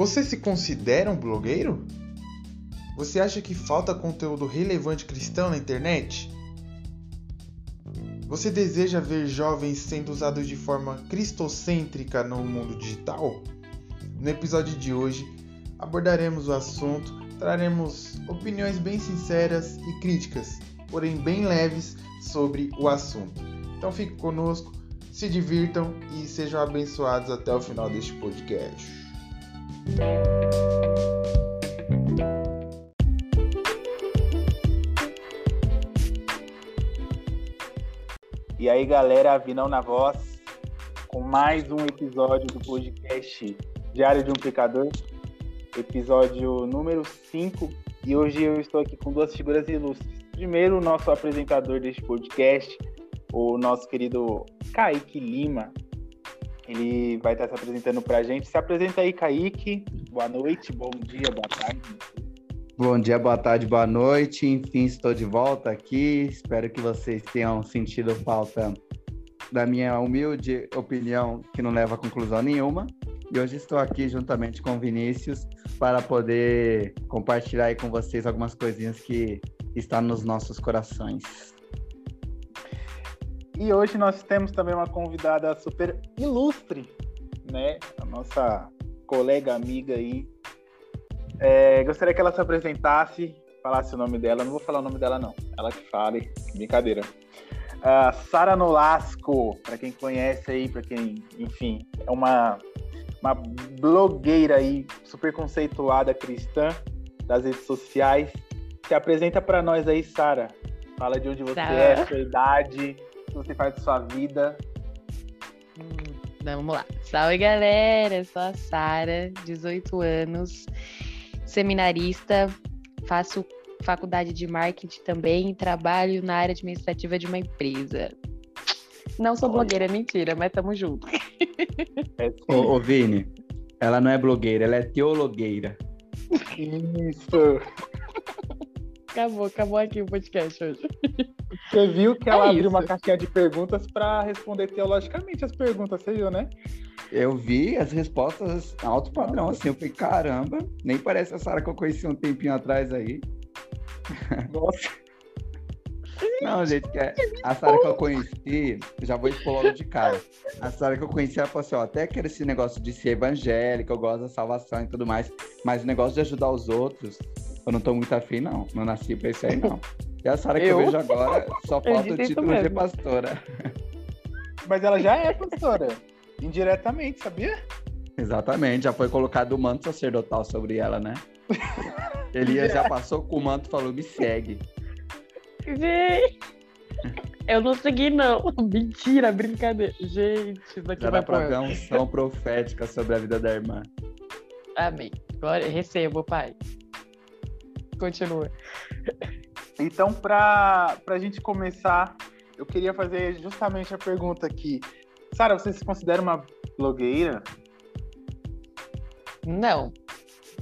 Você se considera um blogueiro? Você acha que falta conteúdo relevante cristão na internet? Você deseja ver jovens sendo usados de forma cristocêntrica no mundo digital? No episódio de hoje abordaremos o assunto, traremos opiniões bem sinceras e críticas, porém bem leves sobre o assunto. Então fique conosco, se divirtam e sejam abençoados até o final deste podcast. E aí, galera, Vinão na voz, com mais um episódio do podcast Diário de um Pecador, episódio número 5. E hoje eu estou aqui com duas figuras ilustres. Primeiro, o nosso apresentador deste podcast, o nosso querido Kaique Lima. Ele vai estar se apresentando para a gente. Se apresenta aí, Kaique. Boa noite, bom dia, boa tarde. Bom dia, boa tarde, boa noite. Enfim, estou de volta aqui. Espero que vocês tenham sentido falta da minha humilde opinião, que não leva a conclusão nenhuma. E hoje estou aqui juntamente com o Vinícius para poder compartilhar aí com vocês algumas coisinhas que estão nos nossos corações. E hoje nós temos também uma convidada super ilustre, né? A nossa colega amiga aí, é, gostaria que ela se apresentasse, falasse o nome dela. Não vou falar o nome dela, não. Ela que fale. Brincadeira. Uh, Sara Nolasco, para quem conhece aí, para quem, enfim, é uma, uma blogueira aí super conceituada cristã das redes sociais. Se apresenta para nós aí, Sara. Fala de onde você tá. é, sua idade, que você faz da sua vida. Hum, vamos lá. Salve, galera. Eu sou a Sara, 18 anos seminarista, faço faculdade de marketing também, trabalho na área administrativa de uma empresa. Não sou blogueira, é mentira, mas tamo junto. É ô, ô, Vini, ela não é blogueira, ela é teologueira. Isso. Acabou, acabou aqui o podcast hoje. Você viu que ela é abriu uma caixinha de perguntas para responder teologicamente as perguntas, você viu, né? Eu vi as respostas alto padrão, assim. Eu falei, caramba, nem parece a Sara que eu conheci um tempinho atrás aí. Nossa. Não, gente, é a Sara que eu conheci, já vou expor logo de cara. A Sara que eu conheci, ela falou assim: ó, até quero esse negócio de ser evangélica, eu gosto da salvação e tudo mais, mas o negócio de ajudar os outros, eu não tô muito afim, não. Não nasci pra isso aí, não. E a Sara que eu, eu vejo agora, só falta o título de pastora. Mas ela já é pastora. Indiretamente, sabia? Exatamente, já foi colocado o manto sacerdotal sobre ela, né? Elias já passou com o manto e falou: me segue. Gente, eu não segui, não. Mentira, brincadeira. Gente, isso aqui já vai pra ver uma unção profética sobre a vida da irmã. Amém. Glória, recebo, pai. Continua. Então, para a gente começar, eu queria fazer justamente a pergunta aqui. Sara, você se considera uma blogueira? Não.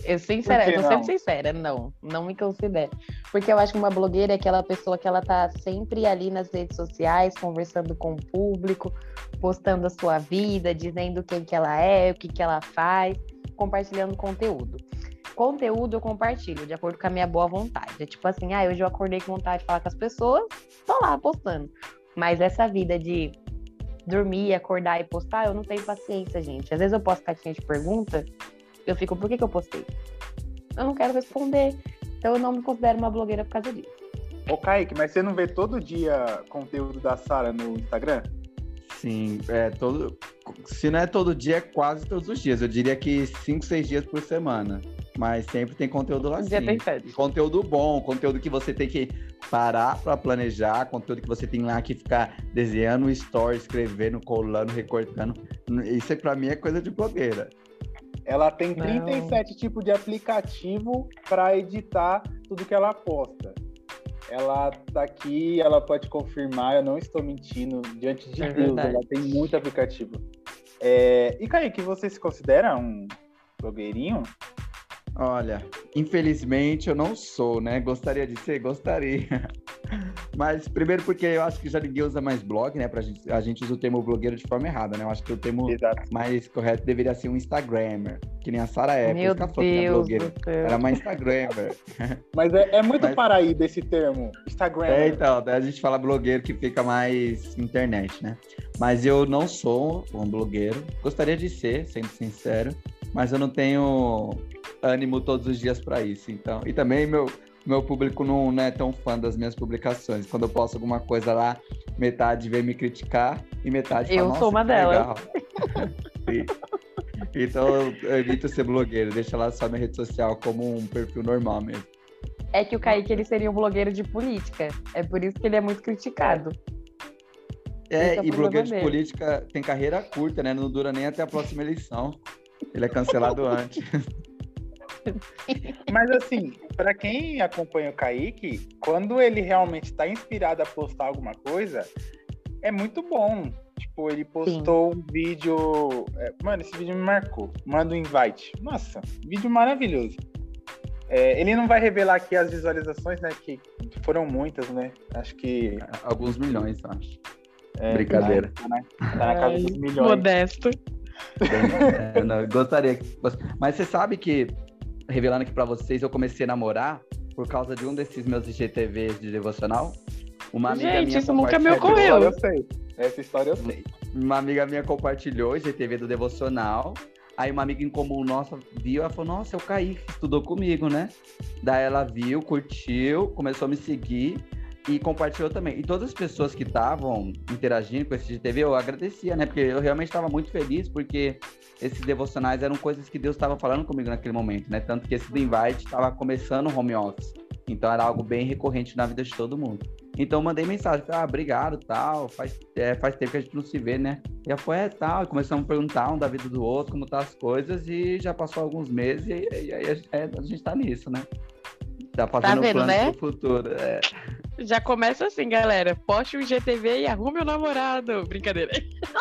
Eu sincera, eu tô sempre sincera, não, não me considero. Porque eu acho que uma blogueira é aquela pessoa que ela tá sempre ali nas redes sociais, conversando com o público, postando a sua vida, dizendo quem que ela é, o que que ela faz, compartilhando conteúdo. Conteúdo eu compartilho de acordo com a minha boa vontade. É tipo assim, ah, hoje eu acordei com vontade de falar com as pessoas, tô lá postando. Mas essa vida de dormir, acordar e postar, eu não tenho paciência, gente. Às vezes eu posto caixinha de pergunta, eu fico, por que, que eu postei? Eu não quero responder. Então eu não me considero uma blogueira por causa disso. Ô, Kaique, mas você não vê todo dia conteúdo da Sara no Instagram? Sim, é todo. Se não é todo dia, é quase todos os dias. Eu diria que cinco, seis dias por semana. Mas sempre tem conteúdo lá. Um dia tem Conteúdo bom, conteúdo que você tem que parar para planejar, conteúdo que você tem lá que ficar desenhando story, escrevendo, colando, recortando. Isso para mim é coisa de blogueira. Ela tem 37 tipos de aplicativo para editar tudo que ela posta. Ela tá aqui, ela pode confirmar, eu não estou mentindo, diante de é Deus, verdade. ela tem muito aplicativo. É... E Kaique, você se considera um blogueirinho? Olha, infelizmente eu não sou, né? Gostaria de ser? Gostaria. Mas primeiro porque eu acho que já ninguém usa mais blog, né? Pra gente, a gente usa o termo blogueiro de forma errada, né? Eu acho que o termo Exato. mais correto deveria ser um Instagrammer, que nem a Sara é. Meu Deus do céu. Era uma Instagrammer. Mas é, é muito Mas... paraíba esse termo, Instagram. É, então, daí a gente fala blogueiro que fica mais internet, né? Mas eu não sou um blogueiro. Gostaria de ser, sendo sincero, mas eu não tenho ânimo todos os dias para isso. Então, e também meu meu público não, não, é tão fã das minhas publicações. Quando eu posto alguma coisa lá, metade vem me criticar e metade fala, Eu sou uma delas. então eu evito ser blogueiro, deixa lá só minha rede social como um perfil normal mesmo. É que o Kaique ele seria um blogueiro de política. É por isso que ele é muito criticado. É, é e blogueiro de política tem carreira curta, né? Não dura nem até a próxima eleição. Ele é cancelado antes. Mas assim, para quem acompanha o Kaique, quando ele realmente está inspirado a postar alguma coisa, é muito bom. Tipo, ele postou Sim. um vídeo. É, mano, esse vídeo me marcou. Manda um invite. Nossa, vídeo maravilhoso. É, ele não vai revelar aqui as visualizações, né? Que foram muitas, né? Acho que. Alguns milhões, acho. É, Brincadeira. Tá, né? tá na casa dos milhões. Modesto. É, não, gostaria que. Mas você sabe que revelando aqui para vocês, eu comecei a namorar por causa de um desses meus IGTVs de devocional. Uma amiga Gente, minha isso nunca me ocorreu. Eu sei. Essa história eu sei. Uma amiga minha compartilhou o IGTV do devocional. Aí uma amiga em comum nossa viu, ela falou, nossa, eu caí, estudou comigo, né? Daí ela viu, curtiu, começou a me seguir e compartilhou também. E todas as pessoas que estavam interagindo com esse IGTV, eu agradecia, né? Porque eu realmente estava muito feliz, porque esses devocionais eram coisas que Deus estava falando comigo naquele momento, né? Tanto que esse do invite estava começando o home office. Então era algo bem recorrente na vida de todo mundo. Então eu mandei mensagem, ah, obrigado, tal, faz, é, faz tempo que a gente não se vê, né? E ela foi, é, tal, e começamos a perguntar um da vida do outro, como tá as coisas, e já passou alguns meses, e aí a, a, gente tá nisso, né? Tá, tá fazendo tá vendo, planos né? pro futuro. É. Já começa assim, galera. Poste um GTV e arrume o namorado. Brincadeira.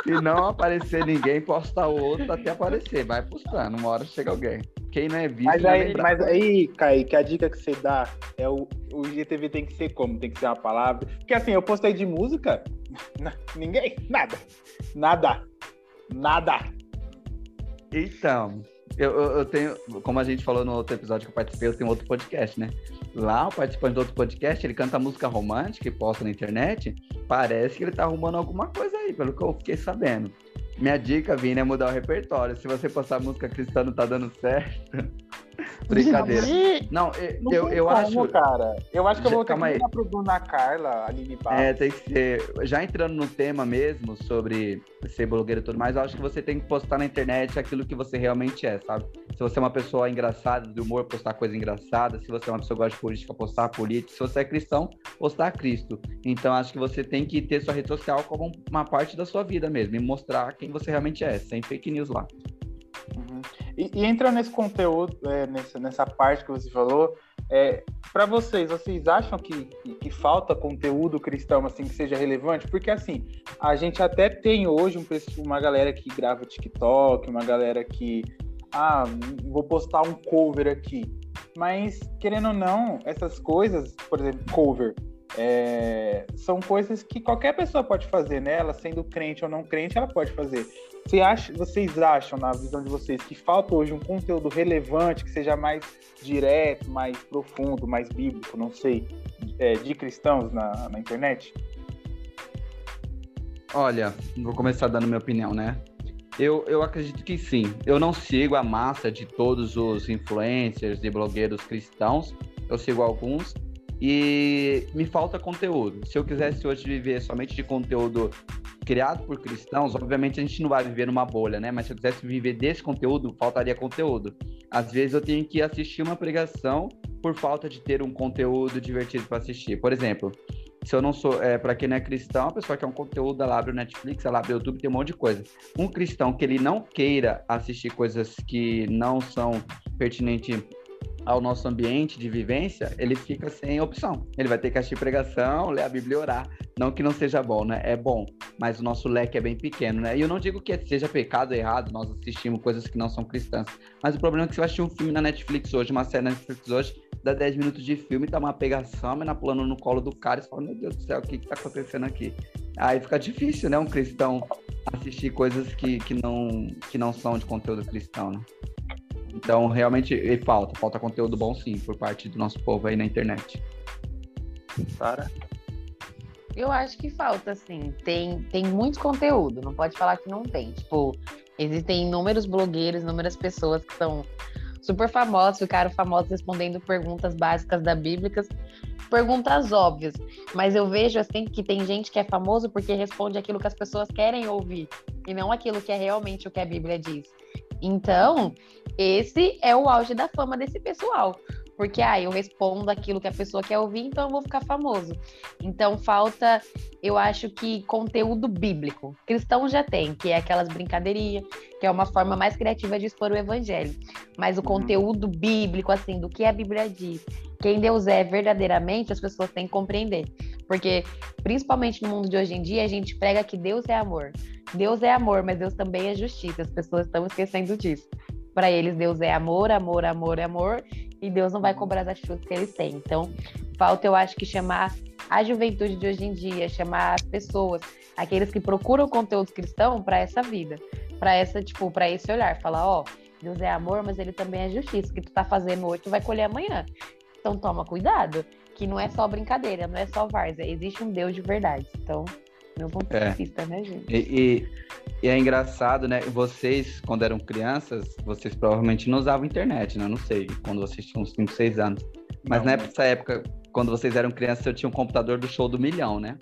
Se não aparecer ninguém, posta outro até aparecer. Vai postando. Uma hora chega alguém. Quem não é visto. Mas aí, mas aí Kaique, a dica que você dá é o, o GTV tem que ser como? Tem que ser uma palavra. Porque assim, eu postei de música. Ninguém. Nada. Nada. Nada. Então, eu, eu, tenho, como a gente falou no outro episódio que eu participei, eu tenho outro podcast, né? Lá, o participante do outro podcast, ele canta música romântica e posta na internet. Parece que ele tá arrumando alguma coisa aí, pelo que eu fiquei sabendo. Minha dica, Vini, é mudar o repertório. Se você postar música cristã não tá dando certo, Brincadeira. Não, eu, não eu, eu como, acho. cara. Eu acho que eu vou ter que mandar pro Bruna Carla, Aline Barros. É, tem que ser. Já entrando no tema mesmo, sobre ser blogueiro e tudo mais, eu acho que você tem que postar na internet aquilo que você realmente é, sabe? Se você é uma pessoa engraçada, do humor, postar coisa engraçada. Se você é uma pessoa que gosta de política, postar política. Se você é cristão, postar Cristo. Então, acho que você tem que ter sua rede social como uma parte da sua vida mesmo e mostrar quem você realmente é, sem fake news lá. E, e entrando nesse conteúdo, é, nessa, nessa parte que você falou, é, para vocês, vocês acham que, que, que, falta conteúdo cristão assim que seja relevante? Porque assim, a gente até tem hoje um, uma galera que grava TikTok, uma galera que ah, vou postar um cover aqui. Mas querendo ou não, essas coisas, por exemplo, cover, é, são coisas que qualquer pessoa pode fazer, né? Ela sendo crente ou não crente, ela pode fazer. Você acha, vocês acham, na visão de vocês, que falta hoje um conteúdo relevante, que seja mais direto, mais profundo, mais bíblico, não sei, é, de cristãos na, na internet? Olha, vou começar dando minha opinião, né? Eu, eu acredito que sim. Eu não sigo a massa de todos os influencers e blogueiros cristãos. Eu sigo alguns, e me falta conteúdo. Se eu quisesse hoje viver somente de conteúdo criado por cristãos, obviamente a gente não vai viver numa bolha, né? Mas se eu quisesse viver desse conteúdo, faltaria conteúdo. Às vezes eu tenho que assistir uma pregação por falta de ter um conteúdo divertido para assistir. Por exemplo, se eu não sou, é, para quem não é cristão, a pessoa quer um conteúdo, ela abre o Netflix, ela abre o YouTube, tem um monte de coisa. Um cristão que ele não queira assistir coisas que não são pertinentes ao nosso ambiente de vivência, ele fica sem opção. Ele vai ter que assistir pregação, ler a Bíblia e orar. Não que não seja bom, né? É bom, mas o nosso leque é bem pequeno, né? E eu não digo que seja pecado ou errado nós assistimos coisas que não são cristãs, mas o problema é que você vai assistir um filme na Netflix hoje, uma série na Netflix hoje, dá 10 minutos de filme, tá uma pegação, mas na pulando no colo do cara e fala, meu Deus do céu, o que que tá acontecendo aqui? Aí fica difícil, né, um cristão assistir coisas que, que, não, que não são de conteúdo cristão, né? Então, realmente, e falta. Falta conteúdo bom, sim, por parte do nosso povo aí na internet. Para. Eu acho que falta, sim. Tem, tem muito conteúdo, não pode falar que não tem. Tipo, existem inúmeros blogueiros, inúmeras pessoas que são super famosos, ficaram famosos respondendo perguntas básicas da Bíblia, perguntas óbvias. Mas eu vejo assim que tem gente que é famoso porque responde aquilo que as pessoas querem ouvir e não aquilo que é realmente o que a Bíblia diz. Então, esse é o auge da fama desse pessoal. Porque, ah, eu respondo aquilo que a pessoa quer ouvir, então eu vou ficar famoso. Então, falta, eu acho que conteúdo bíblico. Cristão já tem, que é aquelas brincadeirinhas, que é uma forma mais criativa de expor o evangelho. Mas o uhum. conteúdo bíblico, assim, do que a Bíblia diz, quem Deus é verdadeiramente, as pessoas têm que compreender. Porque, principalmente no mundo de hoje em dia, a gente prega que Deus é amor. Deus é amor, mas Deus também é justiça. As pessoas estão esquecendo disso. Para eles, Deus é amor, amor, amor, amor e Deus não vai uhum. cobrar as atitudes que eles têm. Então, falta, eu acho que chamar a juventude de hoje em dia, chamar as pessoas, aqueles que procuram conteúdo cristão para essa vida, para essa, tipo, para esse olhar, falar, ó, oh, Deus é amor, mas ele também é justiça. O que tu tá fazendo hoje, tu vai colher amanhã. Então toma cuidado, que não é só brincadeira, não é só várzea, existe um Deus de verdade. Então, meu ponto é. de vista, né, gente? E, e, e, é engraçado, né? Vocês, quando eram crianças, vocês provavelmente não usavam internet, né? Não sei, quando vocês tinham uns 5, 6 anos. Mas não, nessa época, quando vocês eram crianças, eu tinha um computador do show do milhão, né?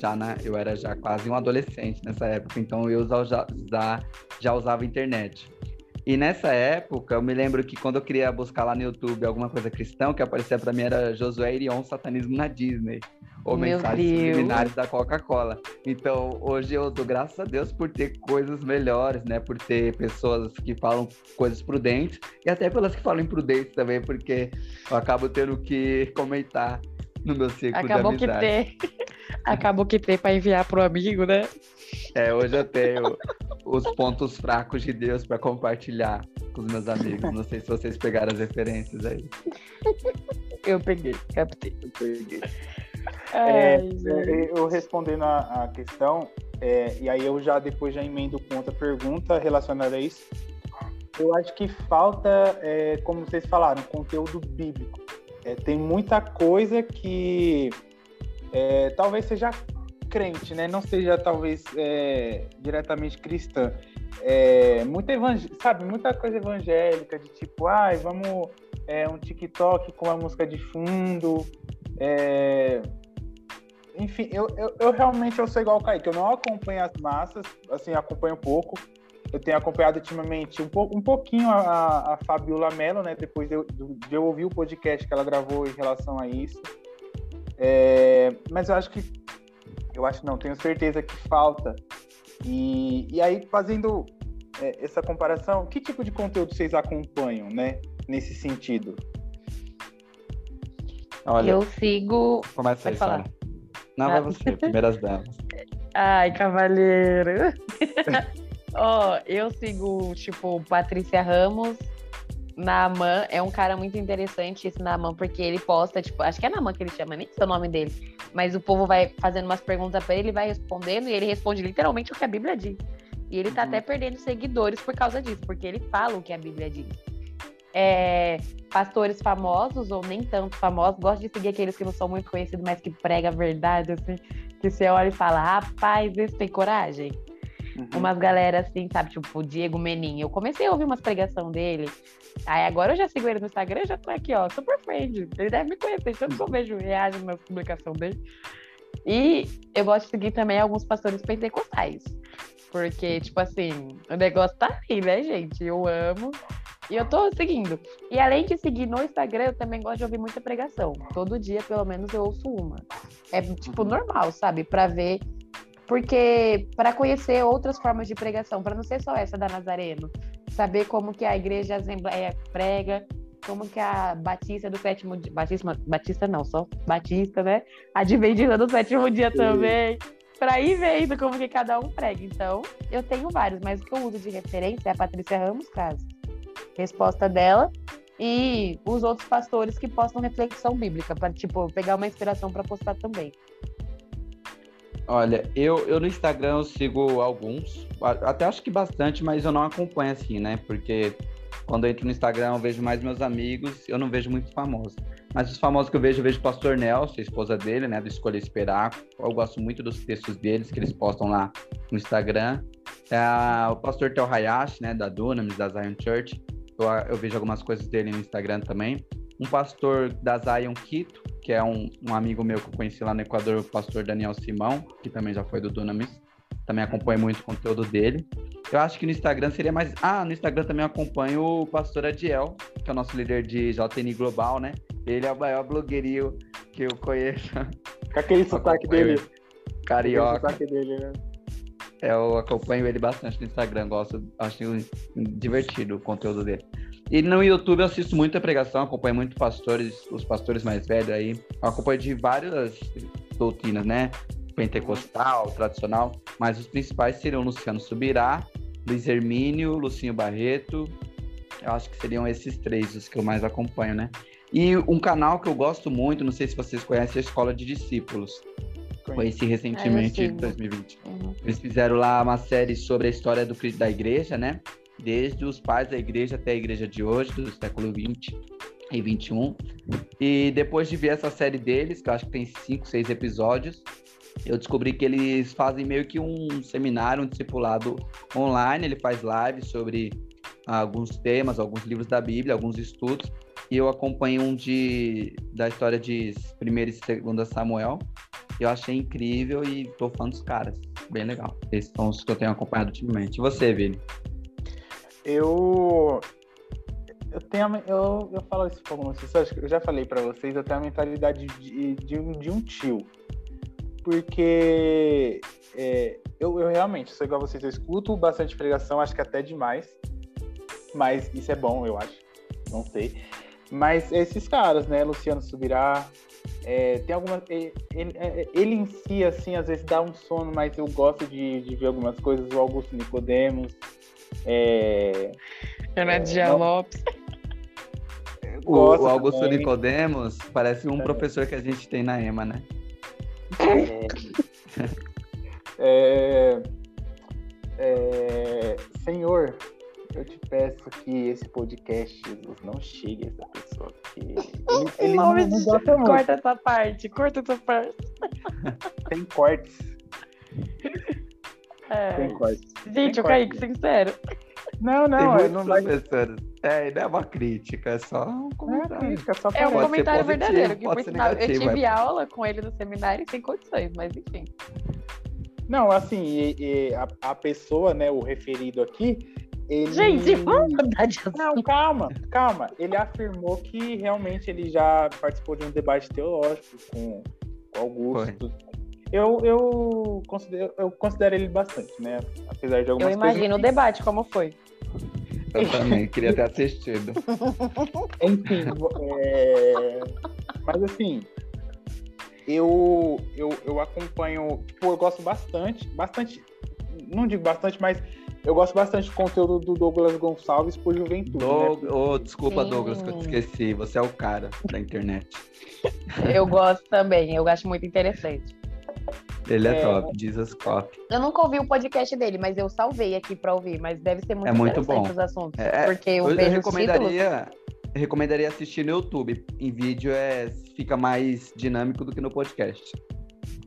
Já na, eu era já quase um adolescente nessa época, então eu já, já, já usava internet. E nessa época, eu me lembro que quando eu queria buscar lá no YouTube alguma coisa cristã, o que aparecia para mim era Josué Irion, Satanismo na Disney. Ou Meu mensagens Deus. subliminares da Coca-Cola. Então, hoje eu dou graças a Deus por ter coisas melhores, né? Por ter pessoas que falam coisas prudentes e até pelas que falam imprudentes também, porque eu acabo tendo que comentar no meu ciclo Acabou de amizade. que ter. Acabou que ter para enviar pro amigo, né? É, hoje eu tenho os pontos fracos de Deus para compartilhar com os meus amigos. Não sei se vocês pegaram as referências aí. Eu peguei, captei. Eu peguei. É, é eu respondendo a, a questão, é, e aí eu já depois já emendo com outra pergunta relacionada a isso. Eu acho que falta, é, como vocês falaram, conteúdo bíblico. É, tem muita coisa que é, talvez seja crente, né? Não seja talvez é, diretamente cristã. É, muita sabe, muita coisa evangélica de tipo, ai, vamos é, um TikTok com uma música de fundo. É, enfim, eu, eu, eu, realmente eu sou igual o Kaique, eu não acompanho as massas, assim, acompanho pouco. Eu tenho acompanhado ultimamente um, um pouquinho a, a Fabiola Mello, né? Depois de eu, de eu ouvir o podcast que ela gravou em relação a isso. É, mas eu acho que eu acho não, tenho certeza que falta. E, e aí, fazendo é, essa comparação, que tipo de conteúdo vocês acompanham, né? Nesse sentido? Olha, eu sigo. Começa aí, falar. Não, ah. vai você, primeiras damas. Ai, cavaleiro. Ó, oh, eu sigo, tipo, Patrícia Ramos, Naaman é um cara muito interessante, esse Naaman, porque ele posta, tipo, acho que é Naaman que ele chama, nem sei o nome dele. Mas o povo vai fazendo umas perguntas para ele, ele vai respondendo e ele responde literalmente o que a Bíblia diz. E ele tá uhum. até perdendo seguidores por causa disso, porque ele fala o que a Bíblia diz. É, pastores famosos, ou nem tanto famosos, gosto de seguir aqueles que não são muito conhecidos, mas que pregam a verdade, assim, que você olha e fala, rapaz, esse tem coragem. Uhum. Umas galera assim, sabe, tipo o Diego Menin. Eu comecei a ouvir umas pregação dele. Aí agora eu já sigo ele no Instagram, já tô aqui, ó, super friend. Ele deve me conhecer, tanto que eu vejo reage nas publicações dele. E eu gosto de seguir também alguns pastores pentecostais. Porque, tipo assim, o negócio tá aí, né, gente? Eu amo. E eu tô seguindo. E além de seguir no Instagram, eu também gosto de ouvir muita pregação. Todo dia, pelo menos, eu ouço uma. É, tipo, uhum. normal, sabe? Pra ver porque para conhecer outras formas de pregação, para não ser só essa da Nazareno, saber como que a igreja Assembleia prega, como que a Batista do sétimo dia, Batista, Batista não, só Batista, né? A Adventista do sétimo dia Sim. também, para ir vendo como que cada um prega. Então, eu tenho vários, mas o que eu uso de referência é a Patrícia Ramos Caso. Resposta dela e os outros pastores que postam reflexão bíblica, para tipo, pegar uma inspiração para postar também. Olha, eu, eu no Instagram eu sigo alguns, até acho que bastante, mas eu não acompanho assim, né? Porque quando eu entro no Instagram eu vejo mais meus amigos, eu não vejo muito famosos. Mas os famosos que eu vejo, eu vejo o Pastor Nelson, a esposa dele, né? Do Escolha Esperar. Eu gosto muito dos textos deles, que eles postam lá no Instagram. É, o Pastor Tel Hayashi, né? Da Dunamis, da Zion Church. Eu, eu vejo algumas coisas dele no Instagram também. Um pastor da Zion Quito, que é um, um, amigo meu que eu conheci lá no Equador, o pastor Daniel Simão, que também já foi do Dunamis. Também acompanho muito o conteúdo dele. Eu acho que no Instagram seria mais. Ah, no Instagram também acompanho o pastor Adiel, que é o nosso líder de JN Global, né? Ele é o maior blogueirinho que eu conheço. Com aquele sotaque dele. Carioca. Sotaque dele, né? Eu acompanho ele bastante no Instagram, gosto, acho divertido o conteúdo dele. E no YouTube eu assisto muita pregação, acompanho muito pastores, os pastores mais velhos aí. Eu acompanho de várias doutrinas, né? Pentecostal, tradicional, mas os principais seriam Luciano Subirá, Luiz Hermínio, Lucinho Barreto. Eu acho que seriam esses três os que eu mais acompanho, né? E um canal que eu gosto muito, não sei se vocês conhecem, é a Escola de Discípulos. Conheci recentemente, em 2020. Uhum. Eles fizeram lá uma série sobre a história do, da igreja, né? Desde os pais da igreja até a igreja de hoje, do século 20 e 21. E depois de ver essa série deles, que eu acho que tem cinco, seis episódios, eu descobri que eles fazem meio que um seminário, um discipulado online. Ele faz lives sobre alguns temas, alguns livros da Bíblia, alguns estudos. E eu acompanho um de, da história de 1 e 2 Samuel. Eu achei incrível e tô fã dos caras. Bem legal. Esses são os que eu tenho acompanhado ultimamente. E você, Vini? Eu. Eu tenho. Eu, eu falo isso para vocês. Eu já falei para vocês, eu tenho a mentalidade de, de, um, de um tio. Porque é, eu, eu realmente sou igual a vocês, eu escuto bastante pregação, acho que até demais. Mas isso é bom, eu acho. Não sei. Mas esses caras, né? Luciano Subirá, é, tem alguma. Ele, é, ele, em si, assim, às vezes dá um sono, mas eu gosto de, de ver algumas coisas. O Augusto Nicodemos. É, Renato é, Lopes. O, o, Augusto também. Nicodemos parece um é. professor que a gente tem na EMA, né? É, é, senhor, eu te peço que esse podcast, Jesus, não chegue a essa pessoa. Porque ele, ele não, não, não gosta muito. Corta essa parte, corta essa parte. Tem cortes. É. Tem cortes. Gente, Tem o Kaique, sincero. Não, não, Tem não vai. É, não é uma crítica, é só um comentário. É, crítica, só é um comentário positivo, verdadeiro. Que, por sinal, eu tive é. aula com ele no seminário sem condições, mas enfim. Não, assim, e, e a, a, pessoa, né, o referido aqui, ele... Gente, vamos mudar de assunto. Não, calma, calma. Ele afirmou que realmente ele já participou de um debate teológico com, o Augusto. Eu, eu, considero, eu considero ele bastante, né? Apesar de algumas Eu imagino coisas... o debate como foi. Eu também, queria ter assistido. Enfim, é... mas assim, eu, eu, eu acompanho, tipo, eu gosto bastante, bastante, não digo bastante, mas eu gosto bastante do conteúdo do Douglas Gonçalves por juventude. Né? Doug... Né? Oh, desculpa, Sim. Douglas, que eu te esqueci. Você é o cara da internet. Eu gosto também, eu acho muito interessante. Ele é, é, top, Jesus Cop. Eu nunca ouvi o podcast dele, mas eu salvei aqui para ouvir, mas deve ser muito é muito bom. os assuntos. É, porque eu, eu vejo recomendaria, recomendaria assistir no YouTube. Em vídeo é, fica mais dinâmico do que no podcast.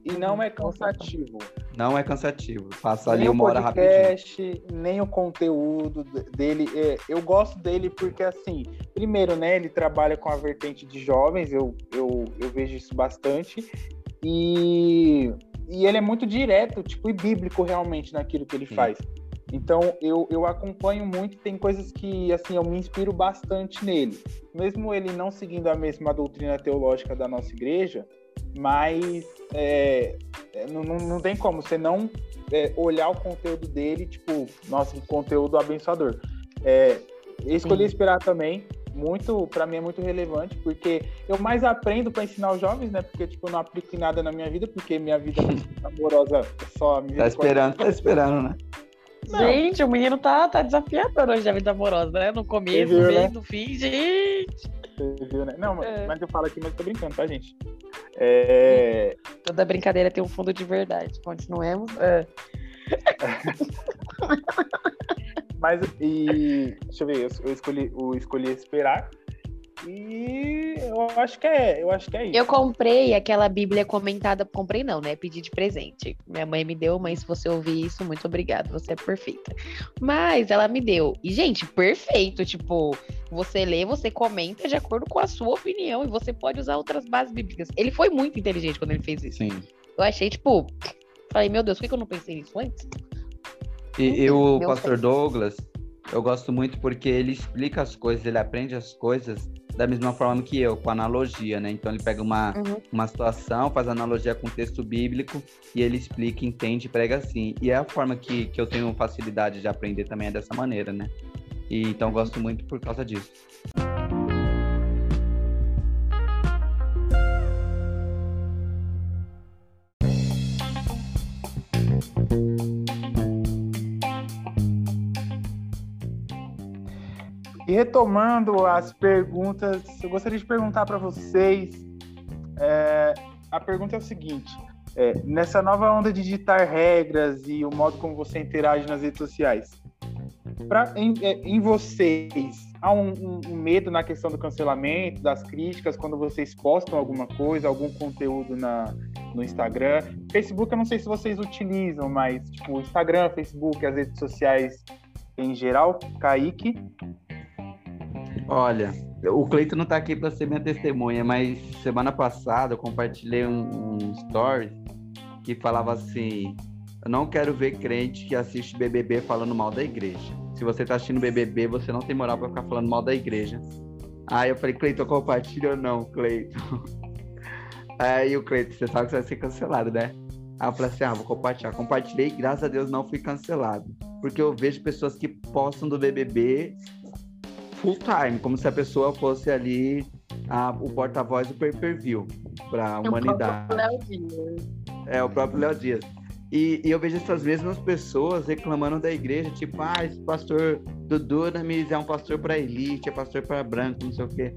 E não é cansativo. Não é cansativo. Passa ali nem uma hora podcast, Nem o conteúdo dele. É, eu gosto dele porque, assim, primeiro, né, ele trabalha com a vertente de jovens, eu, eu, eu vejo isso bastante. E, e ele é muito direto, tipo, e bíblico realmente naquilo que ele Sim. faz. Então eu, eu acompanho muito, tem coisas que assim eu me inspiro bastante nele. Mesmo ele não seguindo a mesma doutrina teológica da nossa igreja, mas é, é, não, não tem como você não é, olhar o conteúdo dele, tipo, nosso conteúdo abençoador. É, escolhi esperar também, muito, para mim é muito relevante, porque eu mais aprendo para ensinar os jovens, né? Porque, tipo, eu não aplico nada na minha vida, porque minha vida amorosa é só a minha Tá esperando, tá esperando, né? Gente, o menino tá, tá desafiador hoje a vida amorosa, né? No começo, no meio, né? no fim, gente. Você viu, né? Não, é. mas eu falo aqui, mas tô brincando, tá, gente? É... Toda brincadeira tem um fundo de verdade. Continuemos. É. mas, e. Deixa eu ver, eu, eu escolhi, eu escolhi esperar. E eu acho que é, eu acho que é isso. Eu comprei aquela Bíblia comentada, comprei não, né? Pedi de presente. Minha mãe me deu, mas se você ouvir isso, muito obrigado, você é perfeita. Mas ela me deu. E gente, perfeito, tipo, você lê, você comenta de acordo com a sua opinião e você pode usar outras bases bíblicas. Ele foi muito inteligente quando ele fez isso. Sim. Eu achei, tipo, falei, meu Deus, por que eu não pensei nisso antes? E, e o pastor Douglas, eu gosto muito porque ele explica as coisas, ele aprende as coisas da mesma forma que eu, com analogia, né? Então ele pega uma, uhum. uma situação, faz analogia com o texto bíblico e ele explica, entende e prega assim. E é a forma que, que eu tenho facilidade de aprender também é dessa maneira, né? E, então eu gosto muito por causa disso. E retomando as perguntas, eu gostaria de perguntar para vocês. É, a pergunta é o seguinte: é, nessa nova onda de digitar regras e o modo como você interage nas redes sociais, pra, em, é, em vocês, há um, um, um, medo na questão do cancelamento, das críticas, quando vocês postam alguma coisa, algum conteúdo na, no Instagram? Facebook, eu não sei se vocês utilizam, mas tipo, Instagram, Facebook, as redes sociais em geral. Kaique? Olha, o Cleiton não tá aqui para ser minha testemunha, mas semana passada eu compartilhei um, um story que falava assim: Eu não quero ver crente que assiste BBB falando mal da igreja. Se você tá assistindo BBB, você não tem moral para ficar falando mal da igreja. Aí eu falei: Cleiton, compartilha ou não, Cleiton? Aí o Cleiton, você sabe que você vai ser cancelado, né? Aí eu falei assim: Ah, vou compartilhar. Compartilhei, graças a Deus não fui cancelado. Porque eu vejo pessoas que postam do BBB full time, como se a pessoa fosse ali a, o porta-voz do pay-per-view para a humanidade. É o próprio Léo Dias. E, e, eu vejo essas mesmas pessoas reclamando da igreja, tipo, ah, esse pastor do Dunamis é um pastor para elite, é pastor para branco, não sei o quê.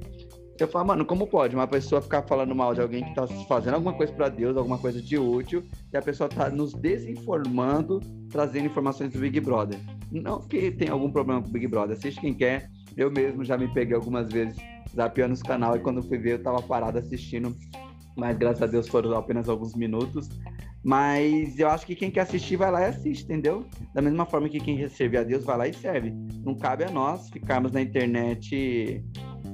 Eu falo, mano, como pode uma pessoa ficar falando mal de alguém que tá fazendo alguma coisa para Deus, alguma coisa de útil, e a pessoa tá nos desinformando, trazendo informações do Big Brother? Não que tem algum problema com o Big Brother, assiste quem quer, eu mesmo já me peguei algumas vezes zapeando os canal e quando fui ver eu tava parado assistindo, mas graças a Deus foram apenas alguns minutos. Mas eu acho que quem quer assistir vai lá e assiste, entendeu? Da mesma forma que quem servir a Deus vai lá e serve. Não cabe a nós ficarmos na internet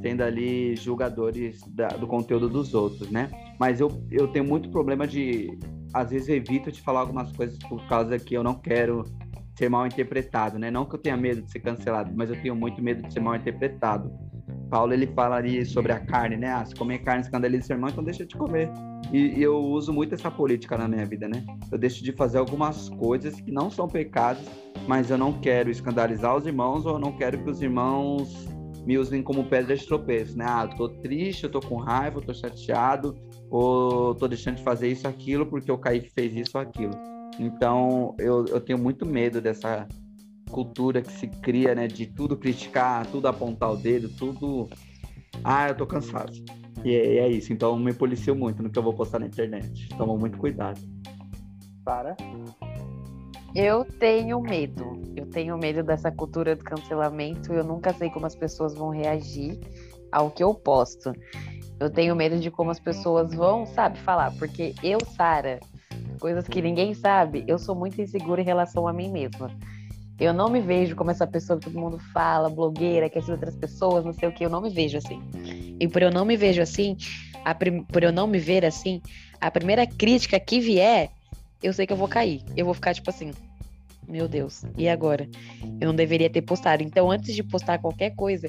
sendo ali julgadores da, do conteúdo dos outros, né? Mas eu, eu tenho muito problema de. Às vezes eu evito de falar algumas coisas por causa que eu não quero ser mal interpretado, né? Não que eu tenha medo de ser cancelado, mas eu tenho muito medo de ser mal interpretado. Paulo ele fala ali sobre a carne, né? Ah, se comer carne escandaliza seu irmão, então deixa de comer. E, e, eu uso muito essa política na minha vida, né? Eu deixo de fazer algumas coisas que não são pecados, mas eu não quero escandalizar os irmãos ou eu não quero que os irmãos me usem como pedra de tropeço, né? Ah, eu tô triste, eu tô com raiva, eu tô chateado, ou tô deixando de fazer isso, aquilo, porque o Kaique fez isso aquilo. Então, eu, eu tenho muito medo dessa cultura que se cria, né? De tudo criticar, tudo apontar o dedo, tudo. Ah, eu tô cansado. E é, é isso. Então, me policio muito no que eu vou postar na internet. Toma muito cuidado. Para. Eu tenho medo. Eu tenho medo dessa cultura do cancelamento. Eu nunca sei como as pessoas vão reagir ao que eu posto. Eu tenho medo de como as pessoas vão, sabe, falar. Porque eu, Sara, coisas que ninguém sabe, eu sou muito insegura em relação a mim mesma. Eu não me vejo como essa pessoa que todo mundo fala, blogueira, que ajuda outras pessoas, não sei o que, eu não me vejo assim. E por eu não me vejo assim, prim... por eu não me ver assim, a primeira crítica que vier, eu sei que eu vou cair. Eu vou ficar tipo assim, meu Deus, e agora? Eu não deveria ter postado. Então, antes de postar qualquer coisa,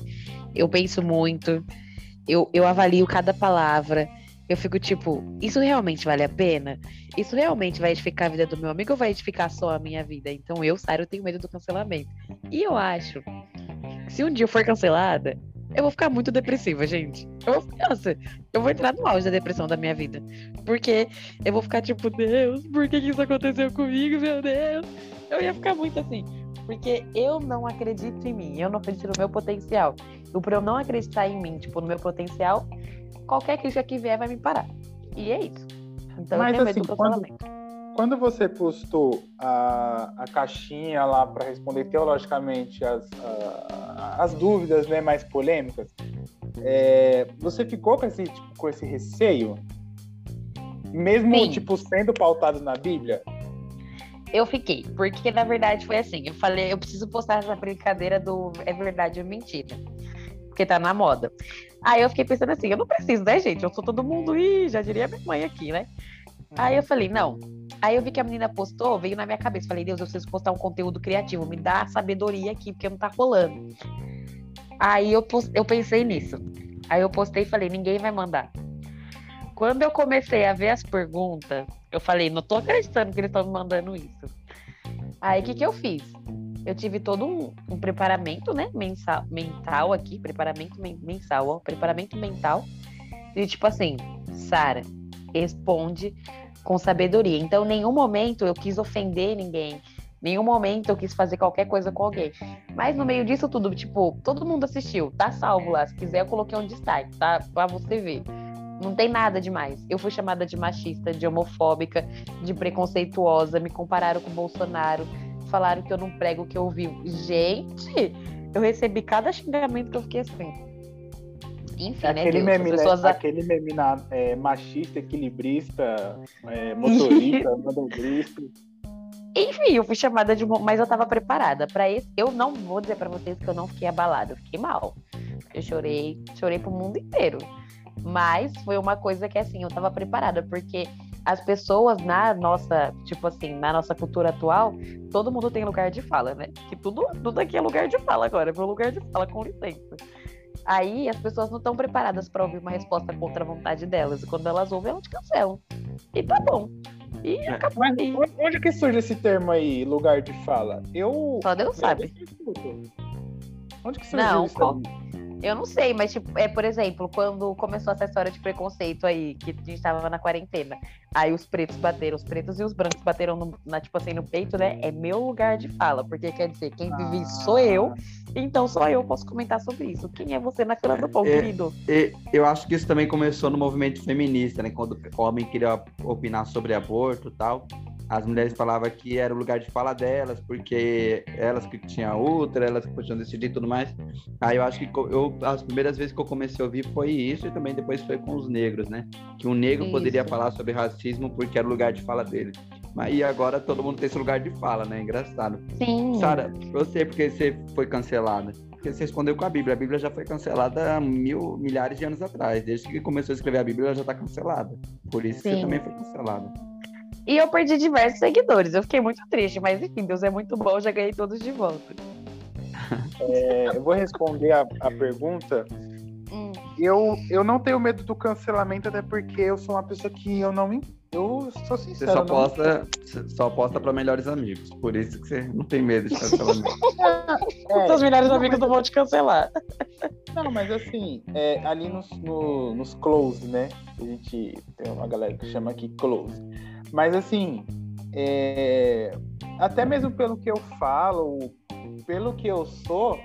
eu penso muito, eu, eu avalio cada palavra, eu fico tipo, isso realmente vale a pena? Isso realmente vai edificar a vida do meu amigo ou vai edificar só a minha vida? Então eu, Sara, eu tenho medo do cancelamento. E eu acho que se um dia eu for cancelada, eu vou ficar muito depressiva, gente. Eu vou, nossa, eu vou entrar no auge da depressão da minha vida. Porque eu vou ficar tipo, Deus, por que isso aconteceu comigo, meu Deus? Eu ia ficar muito assim. porque eu não acredito em mim, eu não acredito no meu potencial. E por eu não acreditar em mim, tipo, no meu potencial, qualquer crítica que vier vai me parar. E é isso. Então Mas, eu tenho assim, medo do cancelamento. Quando, quando você postou a, a caixinha lá para responder teologicamente as, a, as dúvidas né, mais polêmicas, é, você ficou com esse, tipo, com esse receio? Mesmo, Sim. tipo, sendo pautado na Bíblia? Eu fiquei, porque na verdade foi assim, eu falei, eu preciso postar essa brincadeira do é verdade ou mentira. Porque tá na moda. Aí eu fiquei pensando assim, eu não preciso, né, gente? Eu sou todo mundo, e já diria minha mãe aqui, né? Aí eu falei, não. Aí eu vi que a menina postou, veio na minha cabeça. Falei, Deus, eu preciso postar um conteúdo criativo, me dá sabedoria aqui, porque não tá rolando. Aí eu, post... eu pensei nisso. Aí eu postei e falei, ninguém vai mandar. Quando eu comecei a ver as perguntas, eu falei, não tô acreditando que eles estão me mandando isso. Aí o que, que eu fiz? Eu tive todo um, um preparamento, né, mensal, mental aqui, preparamento men mensal, ó, preparamento mental. E tipo assim, Sara, responde com sabedoria. Então, nenhum momento eu quis ofender ninguém. Nenhum momento eu quis fazer qualquer coisa com alguém. Mas no meio disso tudo, tipo, todo mundo assistiu, tá salvo lá. Se quiser, eu coloquei um destaque, tá? Pra você ver. Não tem nada demais. Eu fui chamada de machista, de homofóbica, de preconceituosa, me compararam com o Bolsonaro, falaram que eu não prego o que eu vivo. Gente, eu recebi cada xingamento que eu fiquei assim. Enfim, né, aquele né, meme, pessoas... aquele meme na, é, machista, equilibrista, é, motorista, motorista. Enfim, eu fui chamada de. Mas eu tava preparada para isso. Eu não vou dizer para vocês que eu não fiquei abalada, eu fiquei mal. Eu chorei, chorei pro mundo inteiro. Mas foi uma coisa que, assim, eu tava preparada, porque as pessoas na nossa, tipo assim, na nossa cultura atual, todo mundo tem lugar de fala, né? Que tudo, tudo aqui é lugar de fala agora, é meu lugar de fala, com licença. Aí as pessoas não estão preparadas para ouvir uma resposta contra a vontade delas. E quando elas ouvem, elas te cancelam. E tá bom. E é. acabou Mas aí. Onde que surge esse termo aí, lugar de fala? Eu. Só Deus sabe. Onde que surgiu não, isso? Qual... Eu não sei, mas, tipo, é, por exemplo, quando começou essa história de preconceito aí, que a gente tava na quarentena, aí os pretos bateram, os pretos e os brancos bateram, no, na, tipo assim, no peito, né? É meu lugar de fala, porque quer dizer, quem vive ah. sou eu, então só eu posso comentar sobre isso. Quem é você na fila do pão, é, querido? É, eu acho que isso também começou no movimento feminista, né? Quando o homem queria opinar sobre aborto e tal as mulheres falavam que era o lugar de fala delas, porque elas que tinham outra, elas que podiam decidir e tudo mais. Aí eu acho que eu, as primeiras vezes que eu comecei a ouvir foi isso, e também depois foi com os negros, né? Que um negro isso. poderia falar sobre racismo porque era o lugar de fala dele. Mas e agora todo mundo tem esse lugar de fala, né? Engraçado. Sim. Sara, eu sei porque você foi cancelada. Porque você respondeu com a Bíblia. A Bíblia já foi cancelada há mil, milhares de anos atrás. Desde que começou a escrever a Bíblia, ela já está cancelada. Por isso Sim. você também foi cancelada. E eu perdi diversos seguidores. Eu fiquei muito triste, mas enfim, Deus é muito bom, já ganhei todos de volta. É, eu vou responder a, a pergunta. Hum. Eu, eu não tenho medo do cancelamento, até porque eu sou uma pessoa que eu não eu sou sincero. Você só posta, não... só posta para melhores amigos. Por isso que você não tem medo de cancelamento. é, Seus melhores não, amigos não vão te cancelar. Não, mas assim, é, ali nos, no, nos close, né? A gente tem uma galera que chama aqui close. Mas assim, é... até mesmo pelo que eu falo, pelo que eu sou,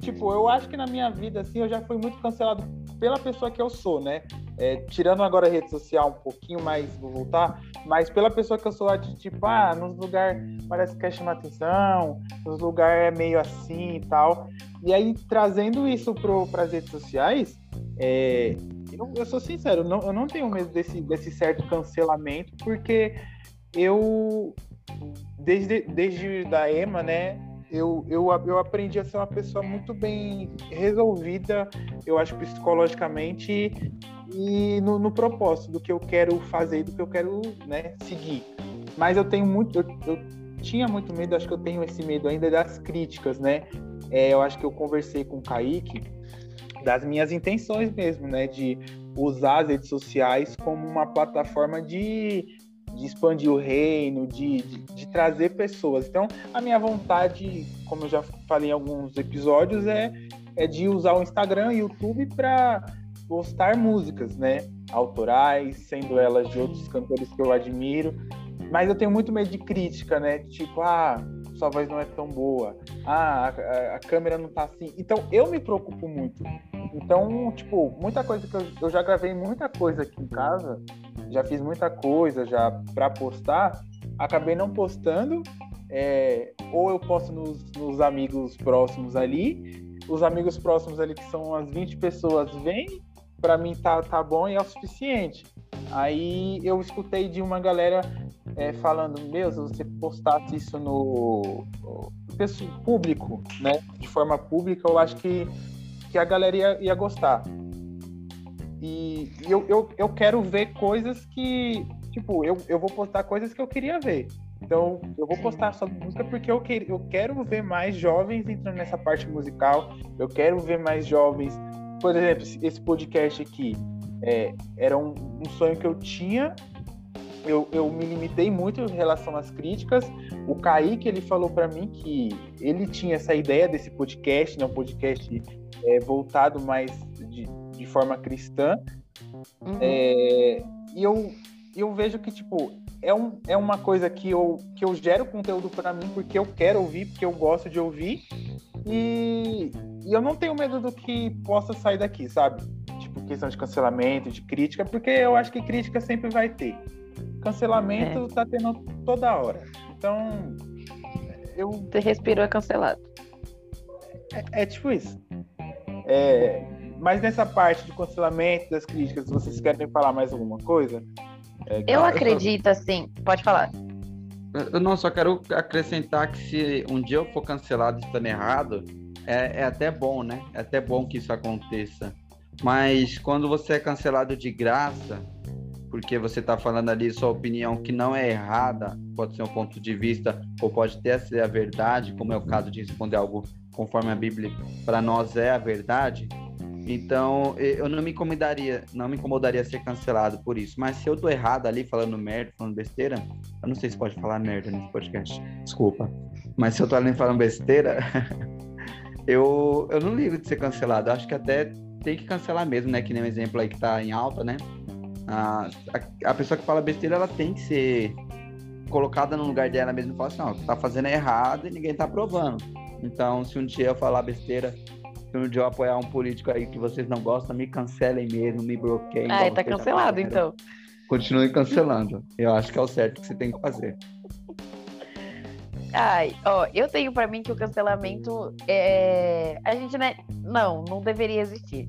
tipo, eu acho que na minha vida, assim, eu já fui muito cancelado pela pessoa que eu sou, né? É, tirando agora a rede social um pouquinho mais, vou voltar, mas pela pessoa que eu sou, de tipo, ah, nos lugares parece que quer chamar atenção, nos lugares é meio assim e tal. E aí, trazendo isso para as redes sociais, é, eu, eu sou sincero, não, eu não tenho medo desse, desse certo cancelamento, porque eu, desde, desde da EMA, né, eu, eu, eu aprendi a ser uma pessoa muito bem resolvida, eu acho, psicologicamente e no, no propósito do que eu quero fazer, do que eu quero né, seguir. Mas eu tenho muito, eu, eu tinha muito medo, acho que eu tenho esse medo ainda das críticas, né? É, eu acho que eu conversei com o Kaique das minhas intenções mesmo, né? De usar as redes sociais como uma plataforma de, de expandir o reino, de, de, de, trazer pessoas. Então, a minha vontade, como eu já falei em alguns episódios, é, é de usar o Instagram e o YouTube para postar músicas, né? Autorais, sendo elas de outros cantores que eu admiro. Mas eu tenho muito medo de crítica, né? Tipo, ah, sua voz não é tão boa. Ah, a, a, câmera não tá assim. Então eu me preocupo muito. Então, tipo, muita coisa que eu, eu já gravei muita coisa aqui em casa, já fiz muita coisa já para postar, acabei não postando. É, ou eu posto nos, nos amigos próximos ali, os amigos próximos ali, que são as 20 pessoas, vêm, para mim tá, tá bom e é o suficiente. Aí eu escutei de uma galera é, falando, meu, se você postasse isso no, no público, né, de forma pública, eu acho que, que a galera ia, ia gostar. E, e eu, eu, eu quero ver coisas que, tipo, eu, eu vou postar coisas que eu queria ver. Então, eu vou postar sobre música porque eu, que, eu quero ver mais jovens entrando nessa parte musical. Eu quero ver mais jovens. Por exemplo, esse podcast aqui é, era um, um, sonho que eu tinha. Eu, eu me limitei muito em relação às críticas. O Kaique, ele falou para mim que ele tinha essa ideia desse podcast, né, um podcast é, voltado mais de, de forma cristã. Uhum. É, e eu, eu vejo que, tipo, é, um, é uma coisa que eu, que eu gero conteúdo para mim porque eu quero ouvir, porque eu gosto de ouvir. E, e, eu não tenho medo do que possa sair daqui, sabe? Tipo, questão de cancelamento, de crítica, porque eu acho que crítica sempre vai ter. Cancelamento é. tá tendo toda hora. Então, eu. Você respirou é cancelado. É, é tipo isso. É, mas nessa parte de cancelamento, das críticas, vocês querem falar mais alguma coisa? É, eu acredito, eu só... assim, pode falar. Eu não, só quero acrescentar que se um dia eu for cancelado estando errado, é, é até bom, né? É até bom que isso aconteça. Mas quando você é cancelado de graça, porque você está falando ali sua opinião que não é errada, pode ser um ponto de vista, ou pode até ser a verdade, como é o caso de responder algo conforme a Bíblia para nós é a verdade, então, eu não me incomodaria, não me incomodaria ser cancelado por isso. Mas se eu tô errado ali, falando merda, falando besteira, eu não sei se pode falar merda nesse podcast, desculpa. Mas se eu tô ali falando besteira, eu, eu não ligo de ser cancelado. Eu acho que até tem que cancelar mesmo, né? Que nem um exemplo aí que tá em alta, né? A, a, a pessoa que fala besteira, ela tem que ser colocada no lugar dela mesmo e falar assim, ó, tá fazendo errado e ninguém tá provando. Então, se um dia eu falar besteira se um dia eu apoiar um político aí que vocês não gostam, me cancelem mesmo, me bloqueiem. Ah, tá cancelado então. Continue cancelando. Eu acho que é o certo que você tem que fazer. Ai, ó, eu tenho para mim que o cancelamento é. A gente, né? Não, não deveria existir.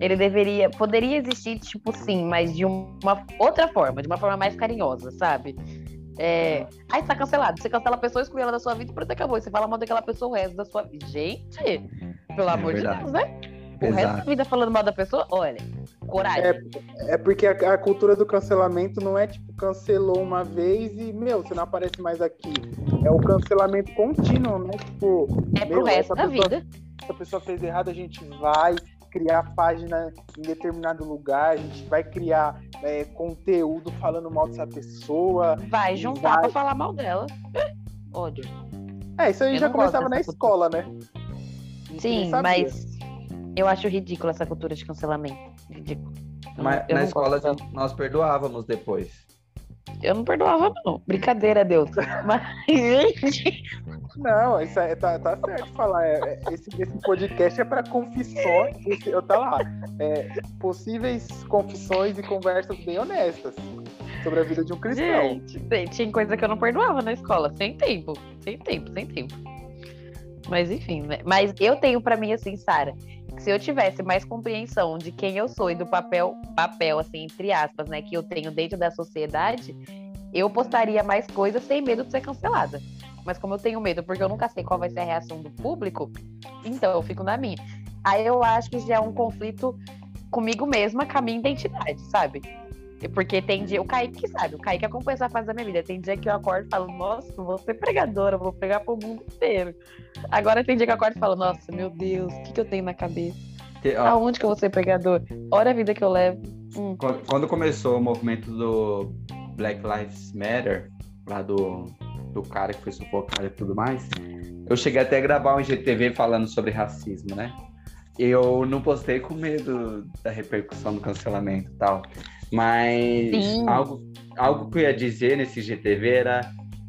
Ele deveria. Poderia existir, tipo, sim, mas de uma outra forma, de uma forma mais carinhosa, sabe? É... Aí tá cancelado. Você cancela a pessoa, exclui ela da sua vida e pronto, acabou. Você fala mal daquela pessoa o resto da sua vida. Gente, pelo é amor verdade. de Deus, né? O Exato. resto da vida falando mal da pessoa, olha, coragem. É, é porque a, a, cultura do cancelamento não é tipo, cancelou uma vez e, meu, você não aparece mais aqui. É o cancelamento contínuo, né? Tipo, é pro resto da pessoa, vida. Se a pessoa fez errado, a gente vai criar página em determinado lugar, a gente vai criar é, conteúdo falando mal dessa pessoa. Vai juntar vai... pra falar mal dela. Ódio. É, isso aí eu já começava na escola, né? Sim, mas eu acho ridículo essa cultura de cancelamento. Ridículo. Mas na escola nós perdoávamos depois. Eu não perdoava, não. Brincadeira, Deus. Mas, gente. Não, isso é, tá, tá certo falar. É, é, esse, esse podcast é para confissões. Eu tá lá. É, possíveis confissões e conversas bem honestas sobre a vida de um cristão. Gente, tinha coisa que eu não perdoava na escola. Sem tempo. Sem tempo, sem tempo. Mas enfim, né? Mas eu tenho para mim assim, Sara, se eu tivesse mais compreensão de quem eu sou e do papel, papel assim, entre aspas, né, que eu tenho dentro da sociedade, eu postaria mais coisas sem medo de ser cancelada. Mas como eu tenho medo, porque eu nunca sei qual vai ser a reação do público, então eu fico na minha. Aí eu acho que já é um conflito comigo mesma, com a minha identidade, sabe? Porque tem dia, o Kaique sabe, o Kaique acompanha essa fase da minha vida. Tem dia que eu acordo e falo, nossa, vou ser pregadora, vou pregar pro mundo inteiro. Agora tem dia que eu acordo e falo, nossa, meu Deus, o que, que eu tenho na cabeça? Que, ó, Aonde que eu vou ser pregador? Olha a vida que eu levo. Hum. Quando começou o movimento do Black Lives Matter, lá do, do cara que foi sufocado e tudo mais, eu cheguei até a gravar um IGTV falando sobre racismo, né? Eu não postei com medo da repercussão do cancelamento e tal. Mas algo, algo que eu ia dizer nesse GTV era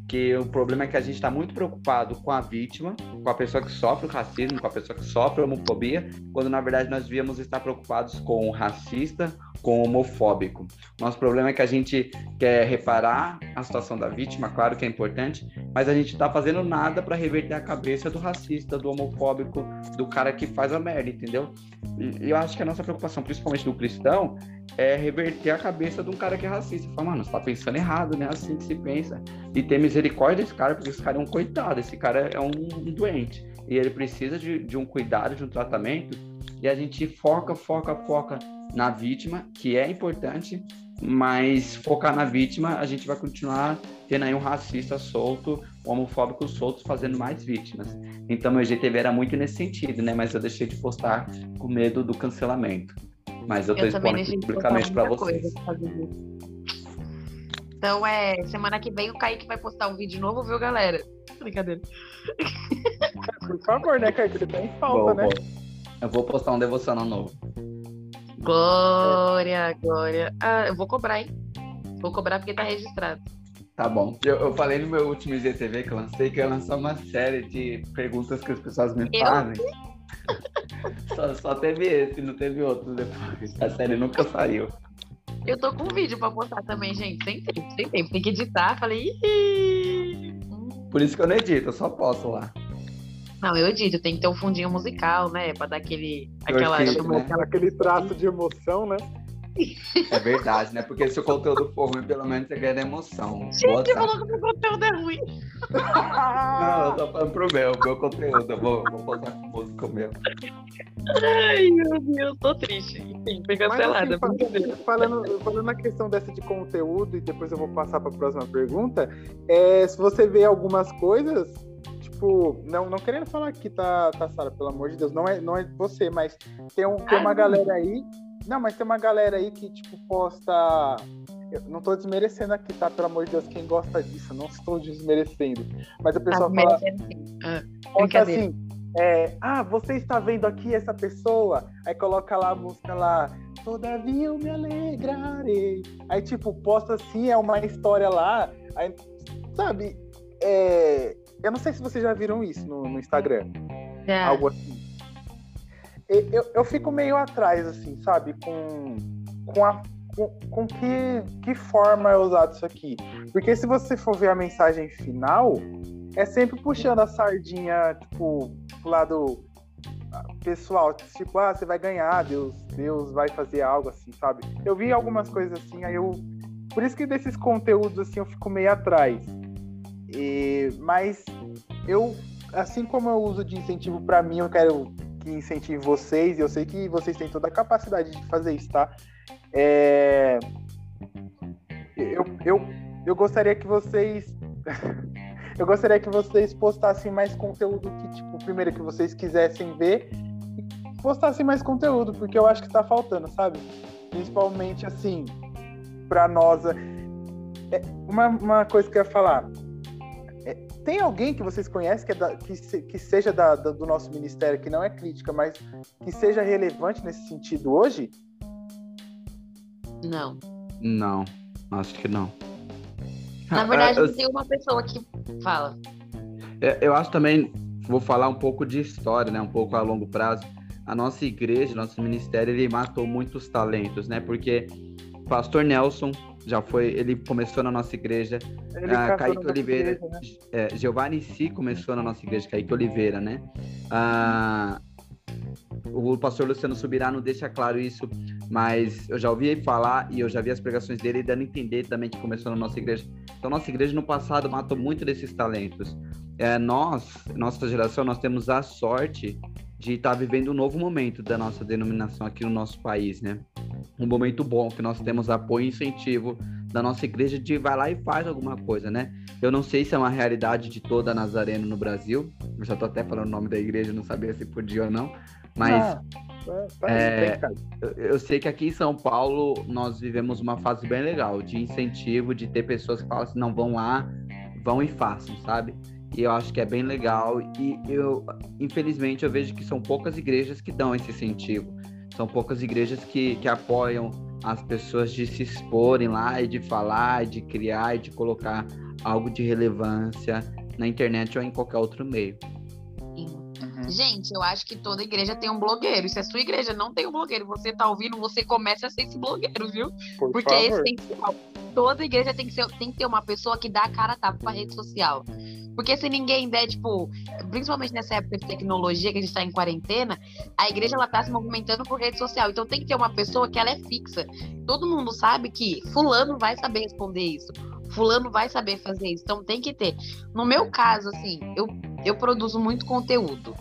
que o problema é que a gente está muito preocupado com a vítima, com a pessoa que sofre o racismo, com a pessoa que sofre a homofobia, quando na verdade nós devíamos estar preocupados com o racista, com o homofóbico. Nosso problema é que a gente quer reparar a situação da vítima, claro que é importante, mas a gente está fazendo nada para reverter a cabeça do racista, do homofóbico, do cara que faz a merda, entendeu? E eu acho que a nossa preocupação, principalmente do cristão, é reverter a cabeça de um cara que é racista. Fala, mano, você tá pensando errado, né? Assim que se pensa. E ter misericórdia desse cara, porque esse cara é um coitado, esse cara é um, um doente. E ele precisa de, de um cuidado, de um tratamento. E a gente foca, foca, foca na vítima, que é importante, mas focar na vítima, a gente vai continuar tendo aí um racista solto, um homofóbico solto, fazendo mais vítimas. Então, meu GTV era muito nesse sentido, né? Mas eu deixei de postar com medo do cancelamento. Mas eu tô eu expondo aqui publicamente para vocês. Então, é, semana que vem o Kaique vai postar um vídeo novo, viu, galera? Brincadeira. Por favor, né, Kaique? Ele tá em falta, né? Eu vou postar um devocional novo. Glória, glória. Ah, eu vou cobrar, hein? Vou cobrar porque tá registrado. Tá bom. Eu, eu falei no meu último IGTV que eu lancei que eu ia lançar uma série de perguntas que as pessoas me eu? Só, só teve esse, não teve outro depois. A série nunca saiu. Eu tô com um vídeo pra postar também, gente. Sem tempo, sem tempo. Tem que editar. Falei. Ih! Por isso que eu não edito, eu só posto lá. Não, eu edito, tem que ter um fundinho musical, né? Pra dar aquele. Aquela, né? aquele traço de emoção, né? É verdade, né? Porque se o conteúdo for ruim, pelo menos você ganha emoção. Gente, falou que o meu conteúdo é ruim. Não, eu tô falando pro meu, meu conteúdo. Eu vou, vou botar com música meu. Ai, meu Deus, tô triste. Enfim, foi cancelada. Mas, assim, falando, falando na questão dessa de conteúdo, e depois eu vou passar pra próxima pergunta, é, se você vê algumas coisas tipo, não, não querendo falar que tá, tá Sara, pelo amor de Deus, não é, não é você, mas tem, um, tem uma galera aí. Não, mas tem uma galera aí que, tipo, posta. Eu não tô desmerecendo aqui, tá? Pelo amor de Deus, quem gosta disso, não estou desmerecendo. Mas a pessoa tá fala. Ah, posta assim. É, ah, você está vendo aqui essa pessoa? Aí coloca lá a música lá, todavia eu me alegrarei. Aí, tipo, posta assim, é uma história lá. Aí, sabe, é, eu não sei se vocês já viram isso no, no Instagram. Algo assim. Eu, eu fico meio atrás, assim, sabe? Com, com, a, com, com que, que forma é usado isso aqui. Porque se você for ver a mensagem final, é sempre puxando a sardinha, tipo, pro lado pessoal. Tipo, ah, você vai ganhar, Deus, Deus vai fazer algo assim, sabe? Eu vi algumas coisas assim, aí eu. Por isso que desses conteúdos assim eu fico meio atrás. E, mas eu, assim como eu uso de incentivo para mim, eu quero que incentive vocês, e eu sei que vocês têm toda a capacidade de fazer isso, tá? É, eu, eu, eu gostaria que vocês. eu gostaria que vocês postassem mais conteúdo que, tipo, primeiro que vocês quisessem ver, postassem mais conteúdo, porque eu acho que tá faltando, sabe? Principalmente assim, para nós. É, uma, uma coisa que eu ia falar tem alguém que vocês conhecem que, é da, que, se, que seja da, da, do nosso ministério, que não é crítica, mas que seja relevante nesse sentido hoje? Não. Não, acho que não. Na verdade, eu, tem uma pessoa que fala. É, eu acho também, vou falar um pouco de história, né? Um pouco a longo prazo. A nossa igreja, nosso ministério, ele matou muitos talentos, né? Porque Pastor Nelson já foi, ele começou na nossa igreja. Ele ah, Kaique Oliveira, igreja, né? é, Giovanni Si começou na nossa igreja, Kaique Oliveira, né? Ah, o pastor Luciano Subirá deixa claro isso, mas eu já ouvi ele falar e eu já vi as pregações dele dando a entender também que começou na nossa igreja. Então, nossa igreja no passado matou muito desses talentos. É, nós, nossa geração, nós temos a sorte de estar tá vivendo um novo momento da nossa denominação aqui no nosso país, né? Um momento bom, que nós temos apoio e incentivo da nossa igreja de vai lá e faz alguma coisa, né? Eu não sei se é uma realidade de toda a Nazareno no Brasil, eu já tô até falando o nome da igreja, não sabia se podia ou não, mas ah, é, eu, eu sei que aqui em São Paulo nós vivemos uma fase bem legal de incentivo, de ter pessoas que falam assim, não, vão lá, vão e façam, sabe? E eu acho que é bem legal. E eu, infelizmente, eu vejo que são poucas igrejas que dão esse incentivo. São poucas igrejas que, que apoiam as pessoas de se exporem lá e de falar, de criar e de colocar algo de relevância na internet ou em qualquer outro meio. Uhum. Gente, eu acho que toda igreja tem um blogueiro. Se a sua igreja não tem um blogueiro, você tá ouvindo, você começa a ser esse blogueiro, viu? Por Porque é favor. é essencial. Toda igreja tem que, ser, tem que ter uma pessoa que dá a cara a tapa pra rede social. Porque se ninguém der, tipo, principalmente nessa época de tecnologia que a gente está em quarentena, a igreja ela tá se movimentando por rede social. Então tem que ter uma pessoa que ela é fixa. Todo mundo sabe que fulano vai saber responder isso. Fulano vai saber fazer isso. Então tem que ter. No meu caso, assim, eu, eu produzo muito conteúdo.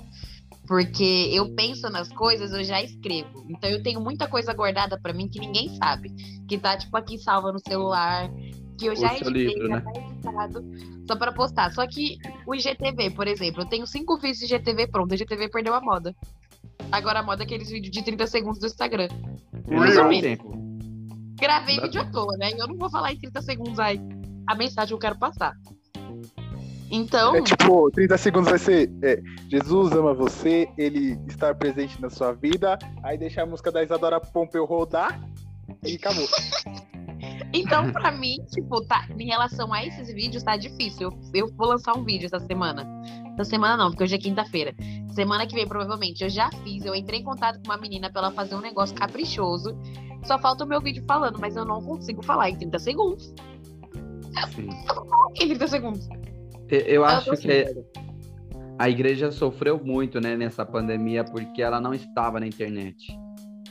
Porque eu penso nas coisas, eu já escrevo. Então eu tenho muita coisa guardada para mim que ninguém sabe. Que tá, tipo, aqui salva no celular. Que eu já editei, livro, já né? tá editado só para postar. Só que o IGTV, por exemplo, eu tenho cinco vídeos de IGTV pronto. O IGTV perdeu a moda. Agora a moda é aqueles vídeos de 30 segundos do Instagram. Mais ou menos. Gravei vídeo à toa, né? Eu não vou falar em 30 segundos aí a mensagem que eu quero passar. Então. É tipo, 30 segundos vai ser é, Jesus ama você, ele estar presente na sua vida, aí deixa a música da Isadora Pompeu rodar e acabou. então, pra mim, tipo, tá, em relação a esses vídeos, tá difícil. Eu, eu vou lançar um vídeo essa semana. Essa semana não, porque hoje é quinta-feira. Semana que vem, provavelmente, eu já fiz. Eu entrei em contato com uma menina pra ela fazer um negócio caprichoso. Só falta o meu vídeo falando, mas eu não consigo falar em 30 segundos. Sim. Em 30 segundos. Eu acho que a igreja sofreu muito, né, nessa pandemia, porque ela não estava na internet.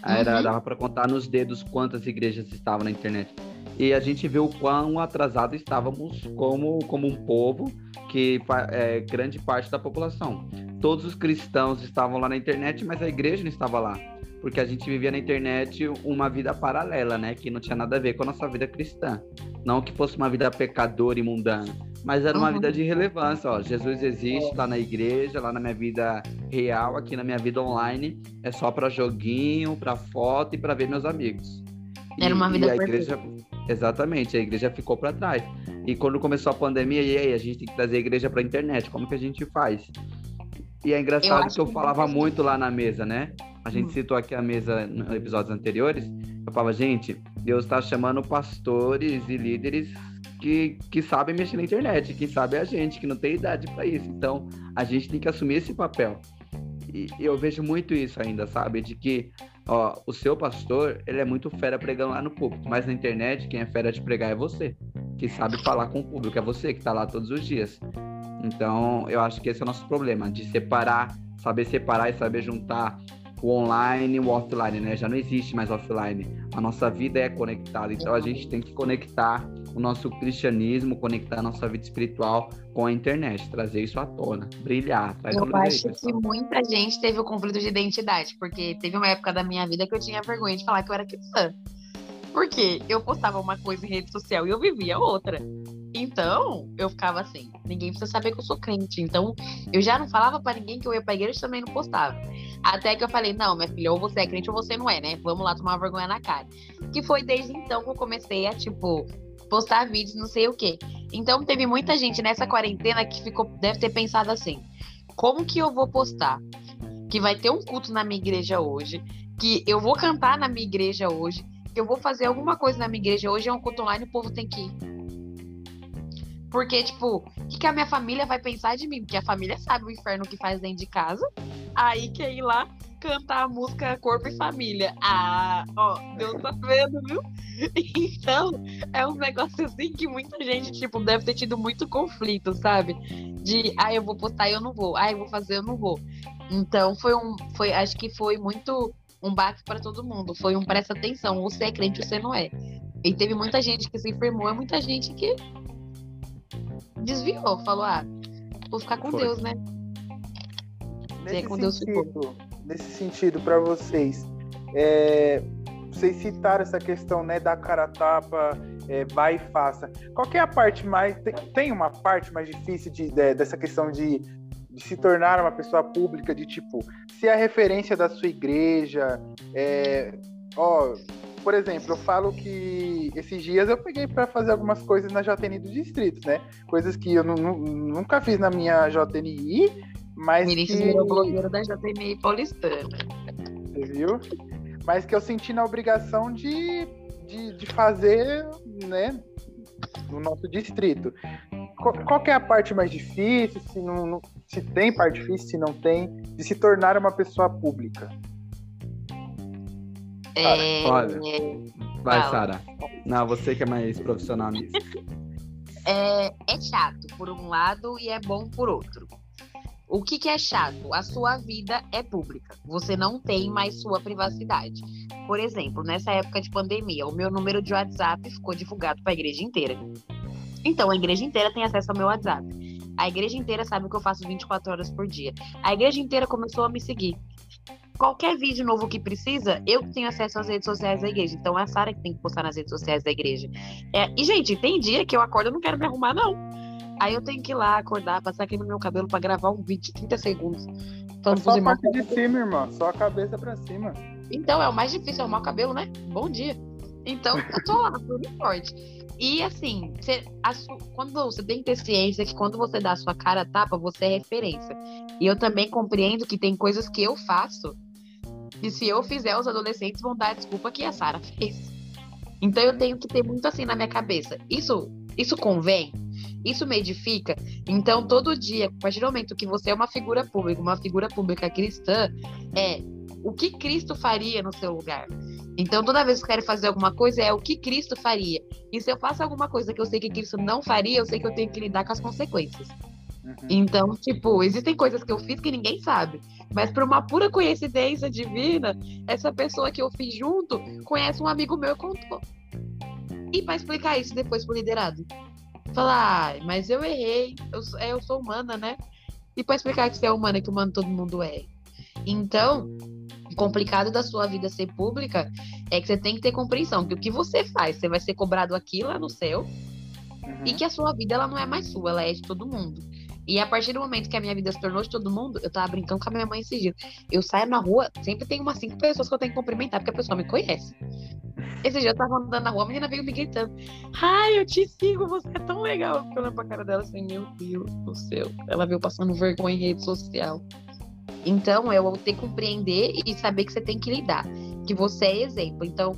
Era, uhum. Dava para contar nos dedos quantas igrejas estavam na internet. E a gente viu o quão atrasado estávamos como, como um povo, que é grande parte da população. Todos os cristãos estavam lá na internet, mas a igreja não estava lá. Porque a gente vivia na internet uma vida paralela, né? Que não tinha nada a ver com a nossa vida cristã. Não que fosse uma vida pecadora e mundana mas era uma uhum. vida de relevância, ó. Jesus existe lá na igreja, lá na minha vida real, aqui na minha vida online, é só para joguinho, para foto e para ver meus amigos. Era uma vida e a igreja, exatamente, a igreja ficou para trás. E quando começou a pandemia, e aí a gente tem que trazer a igreja para a internet, como que a gente faz? E é engraçado eu que eu falava muito lá na mesa, né? A gente hum. citou aqui a mesa nos episódios anteriores. Eu falava, gente, Deus está chamando pastores e líderes que, que sabem mexer na internet. Quem sabe é a gente, que não tem idade para isso. Então, a gente tem que assumir esse papel. E eu vejo muito isso ainda, sabe? De que ó, o seu pastor, ele é muito fera pregando lá no público, mas na internet, quem é fera de pregar é você, que sabe falar com o público, é você que está lá todos os dias. Então, eu acho que esse é o nosso problema, de separar, saber separar e saber juntar o online e o offline, né? Já não existe mais offline. A nossa vida é conectada, então a gente tem que conectar o nosso cristianismo, conectar a nossa vida espiritual com a internet, trazer isso à tona, brilhar. eu acho aí, que muita gente teve o conflito de identidade, porque teve uma época da minha vida que eu tinha vergonha de falar que eu era cristã. Porque eu postava uma coisa em rede social e eu vivia outra. Então, eu ficava assim, ninguém precisa saber que eu sou crente. Então, eu já não falava para ninguém que eu ia pra igreja também não postava. Até que eu falei, não, minha filha, ou você é crente ou você não é, né? Vamos lá tomar vergonha na cara. Que foi desde então que eu comecei a, tipo, postar vídeos, não sei o quê. Então teve muita gente nessa quarentena que ficou, deve ter pensado assim: como que eu vou postar? Que vai ter um culto na minha igreja hoje, que eu vou cantar na minha igreja hoje, eu vou fazer alguma coisa na minha igreja hoje, é um culto online, o povo tem que ir. Porque, tipo, o que, que a minha família vai pensar de mim? Porque a família sabe o inferno que faz dentro de casa. Aí quer ir lá cantar a música Corpo e Família. Ah, ó, Deus tá vendo, viu? Então, é um negócio assim que muita gente, tipo, deve ter tido muito conflito, sabe? De, ah, eu vou postar e eu não vou. Ah, eu vou fazer, eu não vou. Então, foi um, foi, acho que foi muito um baque para todo mundo. Foi um presta atenção, você é crente, você não é. E teve muita gente que se enfermou, e muita gente que desviou, falou, ah, vou ficar com foi. Deus, né? Nesse com Deus sentido, nesse sentido para vocês, é, vocês citaram essa questão né, da cara tapa, é, vai e faça. Qual é a parte mais. Tem, tem uma parte mais difícil de, de, dessa questão de, de, se tornar uma pessoa pública, de tipo, ser a referência da sua igreja. É, ó, por exemplo, eu falo que esses dias eu peguei para fazer algumas coisas na JNI do distrito, né? Coisas que eu nunca fiz na minha JNI, mas. Vinícius que... virou blogueiro da JNI paulistana. Você viu? mas que eu senti na obrigação de, de, de fazer, né, no nosso distrito. Qual, qual é a parte mais difícil, se, não, não, se tem parte difícil, se não tem, de se tornar uma pessoa pública? É... Olha, vai, Sara. Não, você que é mais profissional nisso. é, é chato por um lado e é bom por outro. O que, que, é chato? A sua vida é pública. Você não tem mais sua privacidade. Por exemplo, nessa época de pandemia, o meu número de WhatsApp ficou divulgado para a igreja inteira. Então, a igreja inteira tem acesso ao meu WhatsApp. A igreja inteira sabe o que eu faço 24 horas por dia. A igreja inteira começou a me seguir. Qualquer vídeo novo que precisa, eu tenho acesso às redes sociais da igreja. Então é a Sara que tem que postar nas redes sociais da igreja. É, e, gente, tem dia que eu acordo e não quero me arrumar, não. Aí eu tenho que ir lá acordar, passar aqui no meu cabelo para gravar um vídeo de 30 segundos. Falando é só a parte de cima, irmão. Só a cabeça para cima. Então, é o mais difícil arrumar o cabelo, né? Bom dia. Então, eu tô lá, firme forte. E assim, você, quando você tem que ter ciência que quando você dá a sua cara a tapa, você é referência. E eu também compreendo que tem coisas que eu faço e se eu fizer, os adolescentes vão dar a desculpa que a Sara fez. Então eu tenho que ter muito assim na minha cabeça. Isso, isso convém? Isso me edifica? Então todo dia, a partir do momento que você é uma figura pública, uma figura pública cristã, é o que Cristo faria no seu lugar? Então, toda vez que eu quero fazer alguma coisa, é o que Cristo faria. E se eu faço alguma coisa que eu sei que Cristo não faria, eu sei que eu tenho que lidar com as consequências. Uhum. Então, tipo, existem coisas que eu fiz que ninguém sabe. Mas por uma pura coincidência divina, essa pessoa que eu fiz junto conhece um amigo meu e contou. E para explicar isso depois pro liderado. Falar, ah, mas eu errei, eu, é, eu sou humana, né? E para explicar que você é humana, que humano todo mundo é. Então, o complicado da sua vida ser pública é que você tem que ter compreensão que o que você faz, você vai ser cobrado aqui lá no céu, uhum. e que a sua vida ela não é mais sua, ela é de todo mundo. E a partir do momento que a minha vida se tornou de todo mundo, eu tava brincando com a minha mãe esses dias. Eu saio na rua, sempre tem umas cinco pessoas que eu tenho que cumprimentar, porque a pessoa me conhece. Esse dia eu tava andando na rua, a menina veio me gritando. Ai, eu te sigo, você é tão legal. Eu olhando pra cara dela assim, meu Deus do céu. Ela veio passando vergonha em rede social. Então, eu tenho que compreender e saber que você tem que lidar. Que você é exemplo. Então,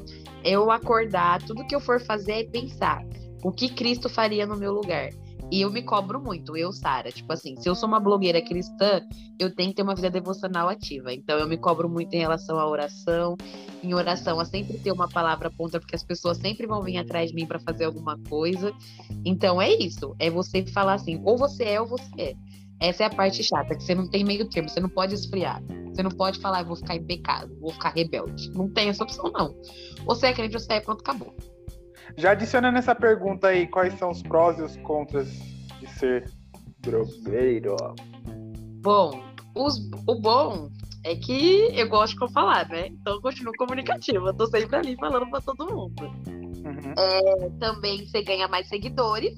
eu acordar, tudo que eu for fazer é pensar o que Cristo faria no meu lugar. E eu me cobro muito, eu, Sara. Tipo assim, se eu sou uma blogueira cristã, eu tenho que ter uma vida devocional ativa. Então eu me cobro muito em relação à oração. Em oração, a sempre ter uma palavra ponta, porque as pessoas sempre vão vir atrás de mim para fazer alguma coisa. Então é isso. É você falar assim, ou você é ou você é. Essa é a parte chata, que você não tem meio termo, você não pode esfriar. Você não pode falar, eu vou ficar pecado, vou ficar rebelde. Não tem essa opção, não. Ou você é crente ou você é, pronto, acabou. Já adicionando essa pergunta aí, quais são os prós e os contras de ser blogueiro? Bom, os, o bom é que eu gosto de falar, né? Então eu continuo comunicativa. Eu tô sempre ali falando pra todo mundo. Uhum. É, também você ganha mais seguidores.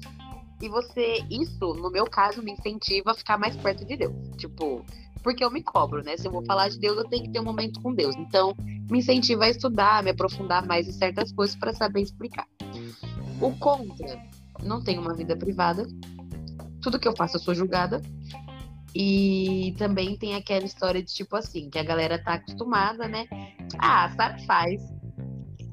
E você, isso, no meu caso, me incentiva a ficar mais perto de Deus. Tipo, porque eu me cobro, né? Se eu vou falar de Deus, eu tenho que ter um momento com Deus. Então, me incentiva a estudar, me aprofundar mais em certas coisas para saber explicar. O contra, não tenho uma vida privada. Tudo que eu faço eu sou julgada. E também tem aquela história de tipo assim, que a galera tá acostumada, né? Ah, sabe faz.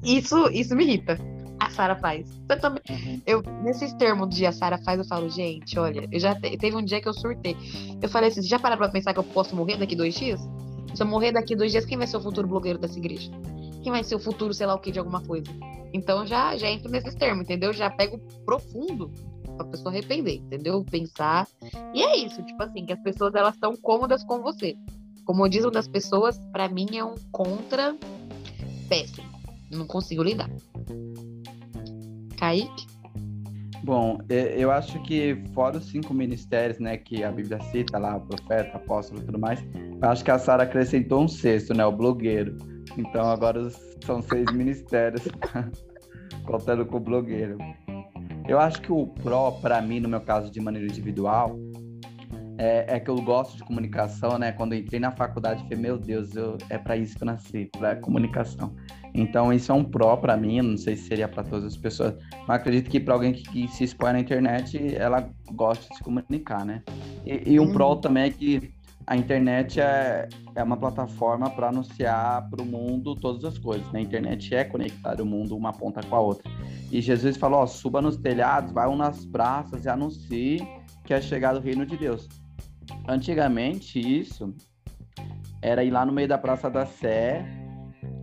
Isso, isso me irrita a Sara faz. Eu também, uhum. eu, nesses termos de a Sara faz, eu falo, gente, olha, eu já te, teve um dia que eu surtei. Eu falei assim, já pararam pra pensar que eu posso morrer daqui dois dias? Se eu morrer daqui dois dias, quem vai ser o futuro blogueiro dessa igreja? Quem vai ser o futuro, sei lá o que, de alguma coisa? Então já, já entro nesses termos, entendeu? Já pego profundo pra pessoa arrepender, entendeu? Pensar. E é isso, tipo assim, que as pessoas elas estão cômodas com você. Como diz uma das pessoas, para mim é um contra péssimo. Não consigo lidar. Kaique? Bom, eu acho que fora os cinco ministérios, né, que a Bíblia cita lá, profeta, apóstolo e tudo mais, eu acho que a Sara acrescentou um sexto, né, o blogueiro. Então agora são seis ministérios, contando com o blogueiro. Eu acho que o pró, para mim, no meu caso de maneira individual, é, é, que eu gosto de comunicação, né? Quando entrei na faculdade, falei, meu Deus, eu, é para isso que eu nasci, para comunicação. Então, isso é um pró para mim, não sei se seria para todas as pessoas, mas acredito que para alguém que, que, se expõe na internet, ela gosta de se comunicar, né? E, e um pró uhum. também é que a internet é, é uma plataforma para anunciar para o mundo todas as coisas. Né? A internet é conectar o mundo uma ponta com a outra. E Jesus falou: ó, suba nos telhados, vai nas praças e anuncie que é chegado o reino de Deus. Antigamente, isso era ir lá no meio da Praça da Sé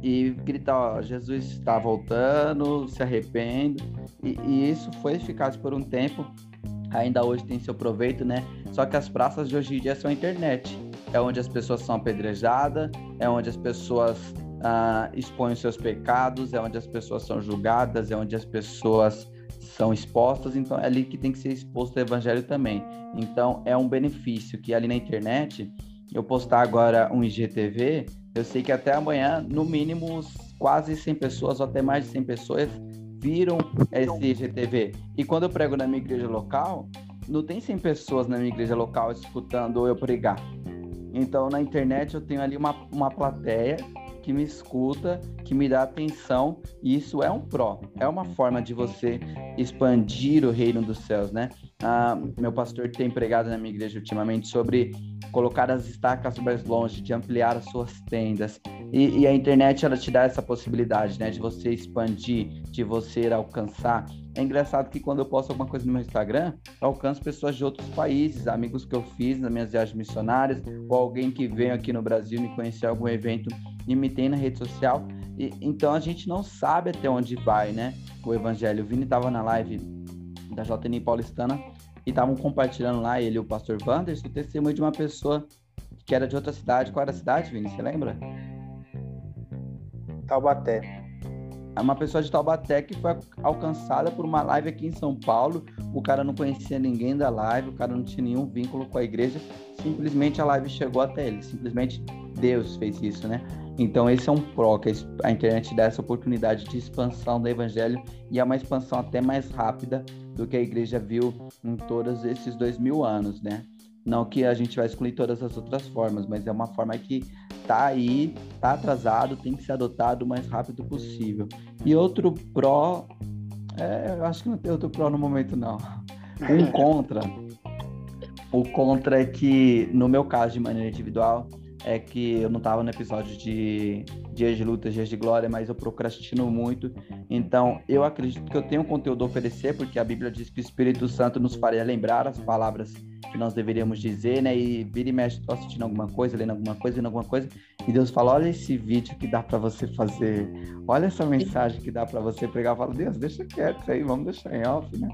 e gritar: ó, Jesus está voltando, se arrepende. E, e isso foi eficaz por um tempo, ainda hoje tem seu proveito, né? Só que as praças de hoje em dia são a internet. É onde as pessoas são apedrejadas, é onde as pessoas ah, expõem seus pecados, é onde as pessoas são julgadas, é onde as pessoas são expostas, então é ali que tem que ser exposto o evangelho também. Então é um benefício que ali na internet, eu postar agora um IGTV, eu sei que até amanhã, no mínimo, quase 100 pessoas ou até mais de 100 pessoas viram esse IGTV. E quando eu prego na minha igreja local, não tem 100 pessoas na minha igreja local escutando eu pregar. Então na internet eu tenho ali uma, uma plateia que me escuta, que me dá atenção, e isso é um pró, é uma forma de você expandir o reino dos céus, né? Ah, meu pastor tem pregado na minha igreja ultimamente sobre colocar as estacas mais longe, de ampliar as suas tendas. E, e, a internet ela te dá essa possibilidade, né, de você expandir, de você alcançar. É engraçado que quando eu posto alguma coisa no meu Instagram, eu alcanço pessoas de outros países, amigos que eu fiz nas minhas viagens missionárias, ou alguém que veio aqui no Brasil me conhecer algum evento e me tem na rede social. E, então a gente não sabe até onde vai, né? O evangelho. O Vini estava na live da JN Paulistana e estavam compartilhando lá, ele e o pastor Wanderson, o testemunho de uma pessoa que era de outra cidade. Qual era a cidade, Vini? Você lembra? Taubaté. É uma pessoa de Taubaté que foi alcançada por uma live aqui em São Paulo. O cara não conhecia ninguém da live, o cara não tinha nenhum vínculo com a igreja. Simplesmente a live chegou até ele. Simplesmente Deus fez isso, né? Então esse é um pró, que a internet dá essa oportunidade de expansão do evangelho e é uma expansão até mais rápida do que a igreja viu em todos esses dois mil anos, né? Não que a gente vai excluir todas as outras formas, mas é uma forma que tá aí, tá atrasado, tem que ser adotado o mais rápido possível. E outro pró, é, eu acho que não tem outro pró no momento não. Um contra, o contra é que no meu caso de maneira individual é que eu não estava no episódio de Dias de Luta, Dias de Glória, mas eu procrastino muito. Então, eu acredito que eu tenho conteúdo a oferecer, porque a Bíblia diz que o Espírito Santo nos faria lembrar as palavras que nós deveríamos dizer, né? E vira e mexe, tô assistindo alguma coisa, lendo alguma coisa, lendo alguma coisa, e Deus fala: olha esse vídeo que dá para você fazer, olha essa mensagem que dá para você pregar. Eu falo, Deus, deixa quieto isso aí, vamos deixar em off, né?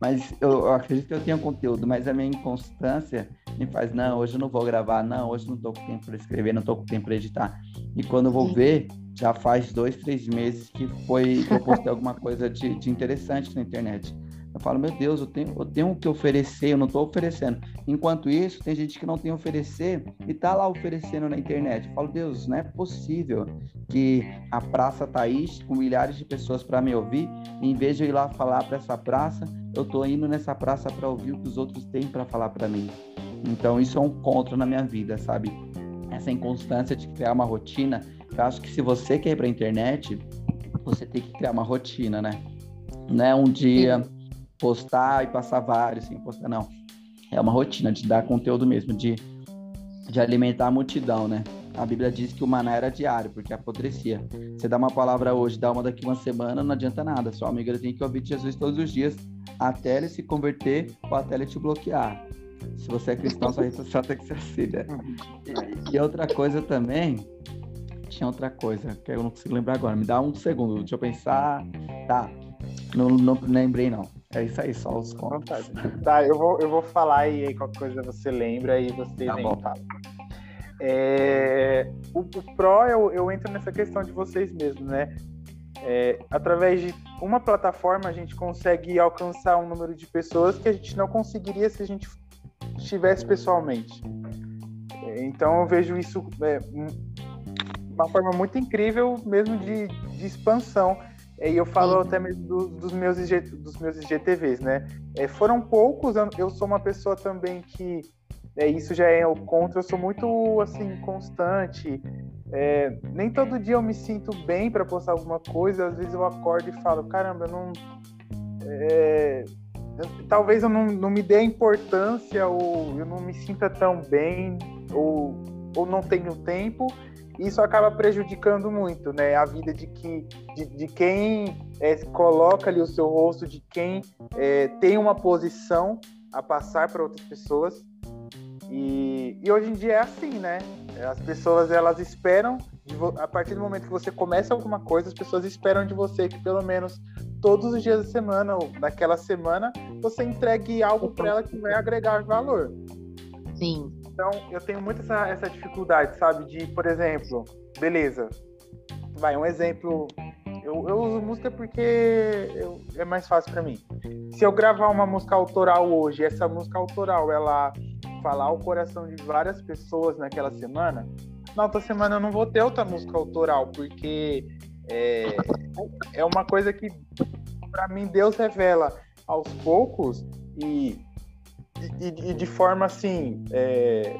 Mas eu, eu, acredito que eu tenho conteúdo, mas a minha inconstância me faz, não, hoje eu não vou gravar, não, hoje não tô com tempo para escrever, não tô com tempo para editar. E quando eu vou ver, já faz dois, três meses que foi que eu postei alguma coisa de, de interessante na internet. Eu falo, meu Deus, eu tenho, eu tenho o que oferecer, eu não estou oferecendo. Enquanto isso, tem gente que não tem oferecer e está lá oferecendo na internet. Eu falo, Deus, não é possível que a praça tá aí com milhares de pessoas para me ouvir, e em vez de eu ir lá falar para essa praça, eu estou indo nessa praça para ouvir o que os outros têm para falar para mim. Então, isso é um contra na minha vida, sabe? Essa inconstância de criar uma rotina. Eu acho que se você quer ir para a internet, você tem que criar uma rotina, né? Não é um dia postar e passar vários, sem postar, não. É uma rotina de dar conteúdo mesmo, de, de alimentar a multidão, né? A Bíblia diz que o maná era diário, porque apodrecia. Você dá uma palavra hoje, dá uma daqui uma semana, não adianta nada. Sua amiga tem que ouvir Jesus todos os dias até ele se converter ou até ele te bloquear. Se você é cristão, sua rede social tem que ser assim, né? E, e outra coisa também, tinha outra coisa que eu não consigo lembrar agora. Me dá um segundo, deixa eu pensar. Tá, não, não lembrei não. É isso aí, só os contos. Tá, eu vou, eu vou falar e aí qualquer coisa você lembra e você tá nem fala. É, o, o Pro, eu, eu entro nessa questão de vocês mesmos, né? É, através de uma plataforma, a gente consegue alcançar um número de pessoas que a gente não conseguiria se a gente estivesse pessoalmente. Então, eu vejo isso é, uma forma muito incrível mesmo de, de expansão e eu falo até mesmo do, dos, meus IG, dos meus IGTVs, né? É, foram poucos, eu sou uma pessoa também que é, isso já é o contra, eu sou muito assim constante. É, nem todo dia eu me sinto bem para postar alguma coisa, às vezes eu acordo e falo, caramba, eu não. É, talvez eu não, não me dê a importância, ou eu não me sinta tão bem, ou, ou não tenho tempo isso acaba prejudicando muito, né, a vida de que de, de quem é, coloca ali o seu rosto de quem é, tem uma posição a passar para outras pessoas. E, e, hoje em dia é assim, né? As pessoas elas esperam, a partir do momento que você começa alguma coisa, as pessoas esperam de você que pelo menos todos os dias da semana ou naquela semana você entregue algo para ela que vai agregar valor. Sim. Então eu tenho muito essa, essa dificuldade, sabe? De, por exemplo, beleza, vai um exemplo eu, eu uso música porque eu, é mais fácil para mim. Se eu gravar uma música autoral hoje, essa música autoral ela falar o coração de várias pessoas naquela semana, na outra semana eu não vou ter outra música autoral, porque é, é uma coisa que para mim Deus revela aos poucos e, e, e de forma assim é,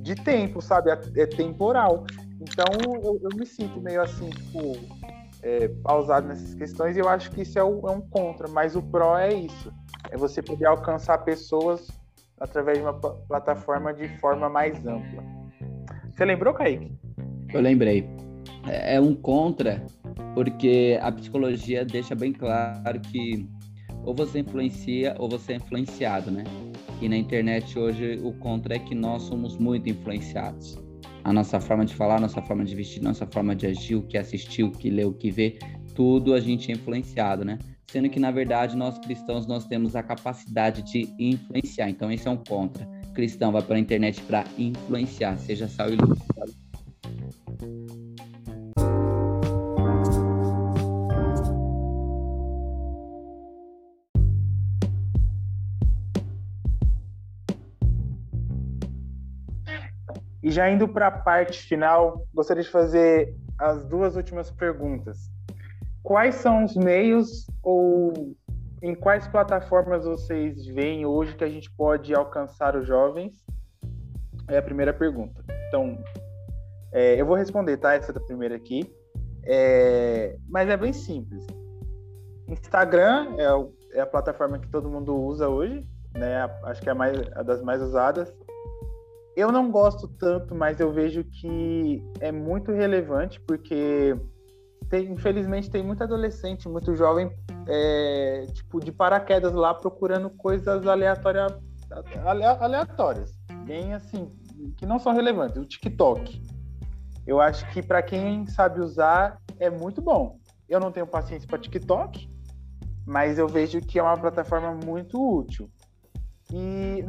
de tempo, sabe? É, temporal. Então eu, eu, me sinto meio assim, tipo, é, pausado nessas questões e eu acho que isso é, o, é um contra, mas o pró é isso, é você poder alcançar pessoas através de uma plataforma de forma mais ampla. Você lembrou, Kaique? Eu lembrei. É, é um contra, porque a psicologia deixa bem claro que ou você influencia ou você é influenciado, né? E na internet hoje o contra é que nós somos muito influenciados a nossa forma de falar, nossa forma de vestir, nossa forma de agir, o que assistir, o que lê, o que vê, tudo a gente é influenciado, né? Sendo que, na verdade, nós cristãos, nós temos a capacidade de influenciar. Então, esse é um contra. cristão vai para a internet para influenciar, seja sal e luz. E já indo para a parte final, gostaria de fazer as duas últimas perguntas. Quais são os meios ou em quais plataformas vocês veem hoje que a gente pode alcançar os jovens? É a primeira pergunta. Então, é, eu vou responder, tá? Essa da primeira aqui. É, mas é bem simples. Instagram é, é, a plataforma que todo mundo usa hoje, né? Acho que é a, mais, a das mais usadas. Eu não gosto tanto, mas eu vejo que é muito relevante, porque tem, infelizmente tem muito adolescente, muito jovem, é, tipo, de paraquedas lá procurando coisas aleatórias, aleatórias, bem assim, que não são relevantes. O TikTok. Eu acho que para quem sabe usar é muito bom. Eu não tenho paciência para TikTok, mas eu vejo que é uma plataforma muito útil. E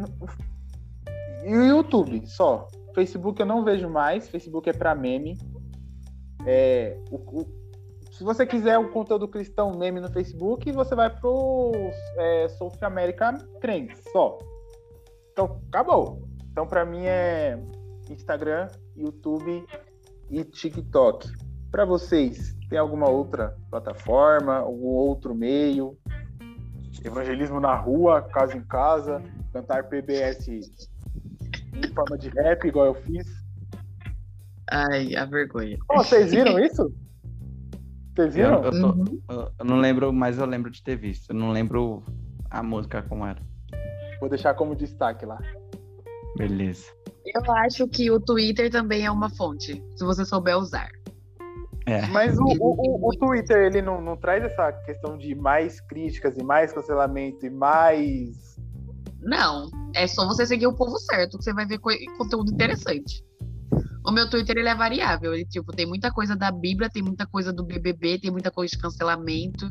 e o YouTube, só. Facebook eu não vejo mais, Facebook é para meme. É, o, se você quiser o conteúdo cristão meme no Facebook, você vai pro é, South America Crentes, só. Então, acabou. Então, para mim é Instagram, YouTube e TikTok. Para vocês, tem alguma outra plataforma, algum outro meio? Evangelismo na rua, casa em casa, cantar PBS em forma de rap, igual eu fiz. Ai, a vergonha. Oh, vocês viram isso? Vocês viram? Eu, eu, tô, uhum. eu, eu, não lembro, mas eu lembro de ter visto. Eu não lembro a música como era. Vou deixar como destaque lá. Beleza. Eu acho que o Twitter também é uma fonte, se você souber usar. É. Mas o, o, o, Twitter, ele não, não traz essa questão de mais críticas e mais cancelamento e mais não, é só você seguir o povo certo que você vai ver co conteúdo interessante. O meu Twitter ele é variável, ele tipo tem muita coisa da Bíblia, tem muita coisa do BBB, tem muita coisa de cancelamento,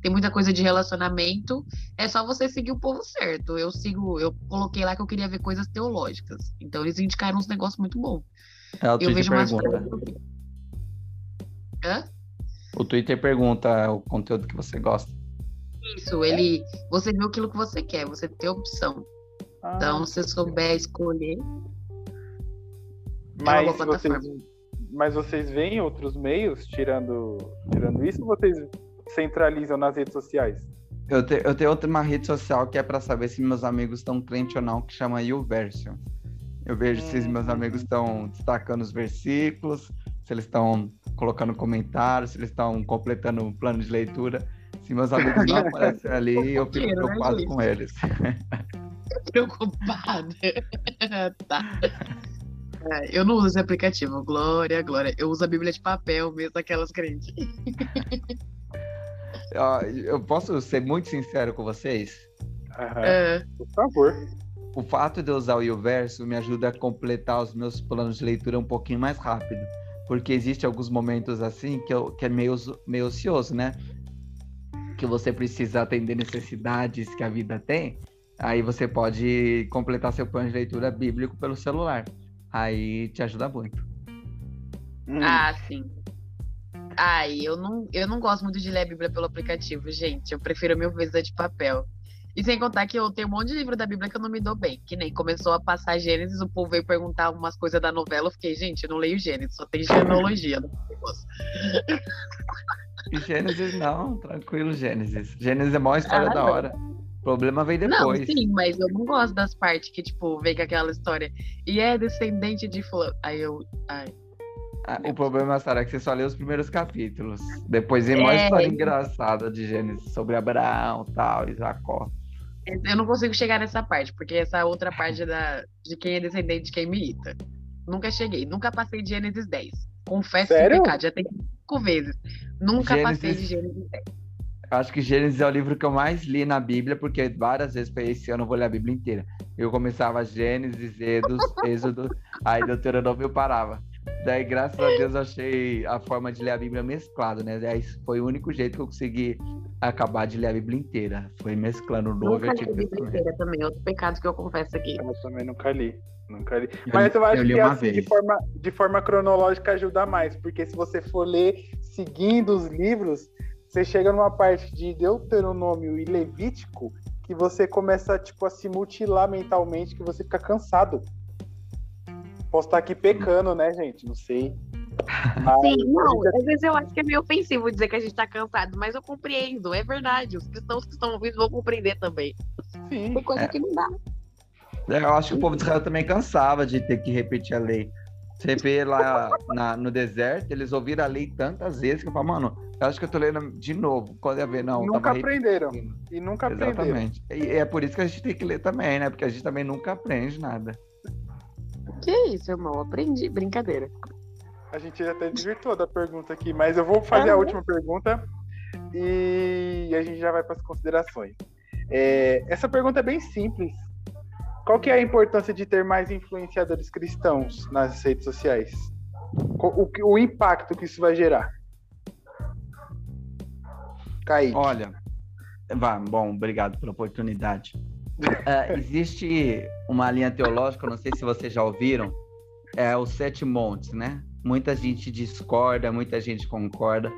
tem muita coisa de relacionamento. É só você seguir o povo certo. Eu sigo, eu coloquei lá que eu queria ver coisas teológicas. Então eles indicaram uns negócios muito bons. É, o eu vejo pergunta. mais Hã? O Twitter pergunta o conteúdo que você gosta. Isso, ele. Você viu aquilo que você quer, você tem opção. Ah. Então, se você souber escolher. Mas, vocês, mas vocês veem outros meios tirando, tirando isso ou vocês centralizam nas redes sociais? Eu, te, eu tenho outra uma rede social que é para saber se meus amigos estão crentes ou não, que chama YouVersion. Eu vejo hum. se meus amigos estão destacando os versículos, se eles estão colocando comentários, se eles estão completando um plano de leitura. Se meus amigos não aparecem ali, eu fico né, preocupado com eles. Preocupado. tá. É, eu não uso esse aplicativo. Glória, glória. Eu uso a Bíblia de papel mesmo, aquelas crentes. eu posso ser muito sincero com vocês? Uhum. Por favor. O fato de eu usar o Uverso me ajuda a completar os meus planos de leitura um pouquinho mais rápido. Porque existe alguns momentos assim que, eu, que é meio, meio ocioso, né? Que você precisa atender necessidades que a vida tem. Aí você pode completar seu plano de leitura bíblico pelo celular. Aí te ajuda muito. Hum. Ah, sim. Ai, eu não, eu não gosto muito de ler a Bíblia pelo aplicativo, gente. Eu prefiro mil vezes a de papel. E sem contar que eu tenho um monte de livro da Bíblia que eu não me dou bem. Que nem começou a passar Gênesis, o povo veio perguntar umas coisas da novela. Eu fiquei, gente, eu não leio Gênesis, só tem genealogia. Gênesis não, tranquilo, Gênesis. Gênesis é a maior história ah, da hora. Problema vem depois. Não, sim, mas eu não gosto das partes que, tipo, vem com aquela história. E é descendente de fulano. Aí eu. Ai. Ah, o problema, Sara, é que você só lê os primeiros capítulos. Depois vem uma é... história engraçada de Gênesis sobre Abraão, tal, e Jacó. Eu não consigo chegar nessa parte, porque essa outra parte da, de quem é descendente de quem me irrita. Nunca cheguei, nunca passei de Gênesis 10. Confesso Sério? pecado, já tem cinco vezes. Nunca Gênesis... passei de Gênesis 10. Acho que Gênesis é o livro que eu mais li na Bíblia, porque várias vezes foi esse ano eu vou ler a Bíblia inteira. Eu começava Gênesis, Êxodo, aí Deuteronômio eu parava. Daí, graças a Deus, achei a forma de ler a Bíblia mesclada, né? Daí foi o único jeito que eu consegui acabar de ler a Bíblia inteira. Foi mesclando o Novo e Antigo Testamento. inteira também, outro pecado que eu confesso aqui. Eu também nunca li. Nunca li. Eu, Mas eu acho eu que assim, de, forma, de forma cronológica ajuda mais, porque se você for ler seguindo os livros, você chega numa parte de Deuteronômio e Levítico que você começa tipo, a se mutilar mentalmente, que você fica cansado. Posso estar aqui pecando, né, gente? Não sei. Mas, Sim, não, às vezes eu acho que é meio ofensivo dizer que a gente tá cansado, mas eu compreendo, é verdade. Os cristãos que estão ouvindo vão compreender também. Sim. Tem coisa é. que não dá. É, eu acho que o povo de Israel também cansava de ter que repetir a lei. Você vê lá na, no deserto, eles ouviram a lei tantas vezes que eu falo, mano, eu acho que eu tô lendo de novo. Quando ia ver, não. Nunca aprenderam. E nunca Exatamente. aprenderam. E é por isso que a gente tem que ler também, né? Porque a gente também nunca aprende nada. Que isso, irmão? Aprendi. Brincadeira. A gente até desvirtuou da pergunta aqui, mas eu vou fazer ah, a última pergunta e a gente já vai para as considerações. É, essa pergunta é bem simples. Qual que é a importância de ter mais influenciadores cristãos nas redes sociais? O, o, o impacto que isso vai gerar? Kaique. Olha, vá, bom, obrigado pela oportunidade. Uh, existe uma linha teológica, não sei se vocês já ouviram, é os sete montes, né? Muita gente discorda, muita gente concorda.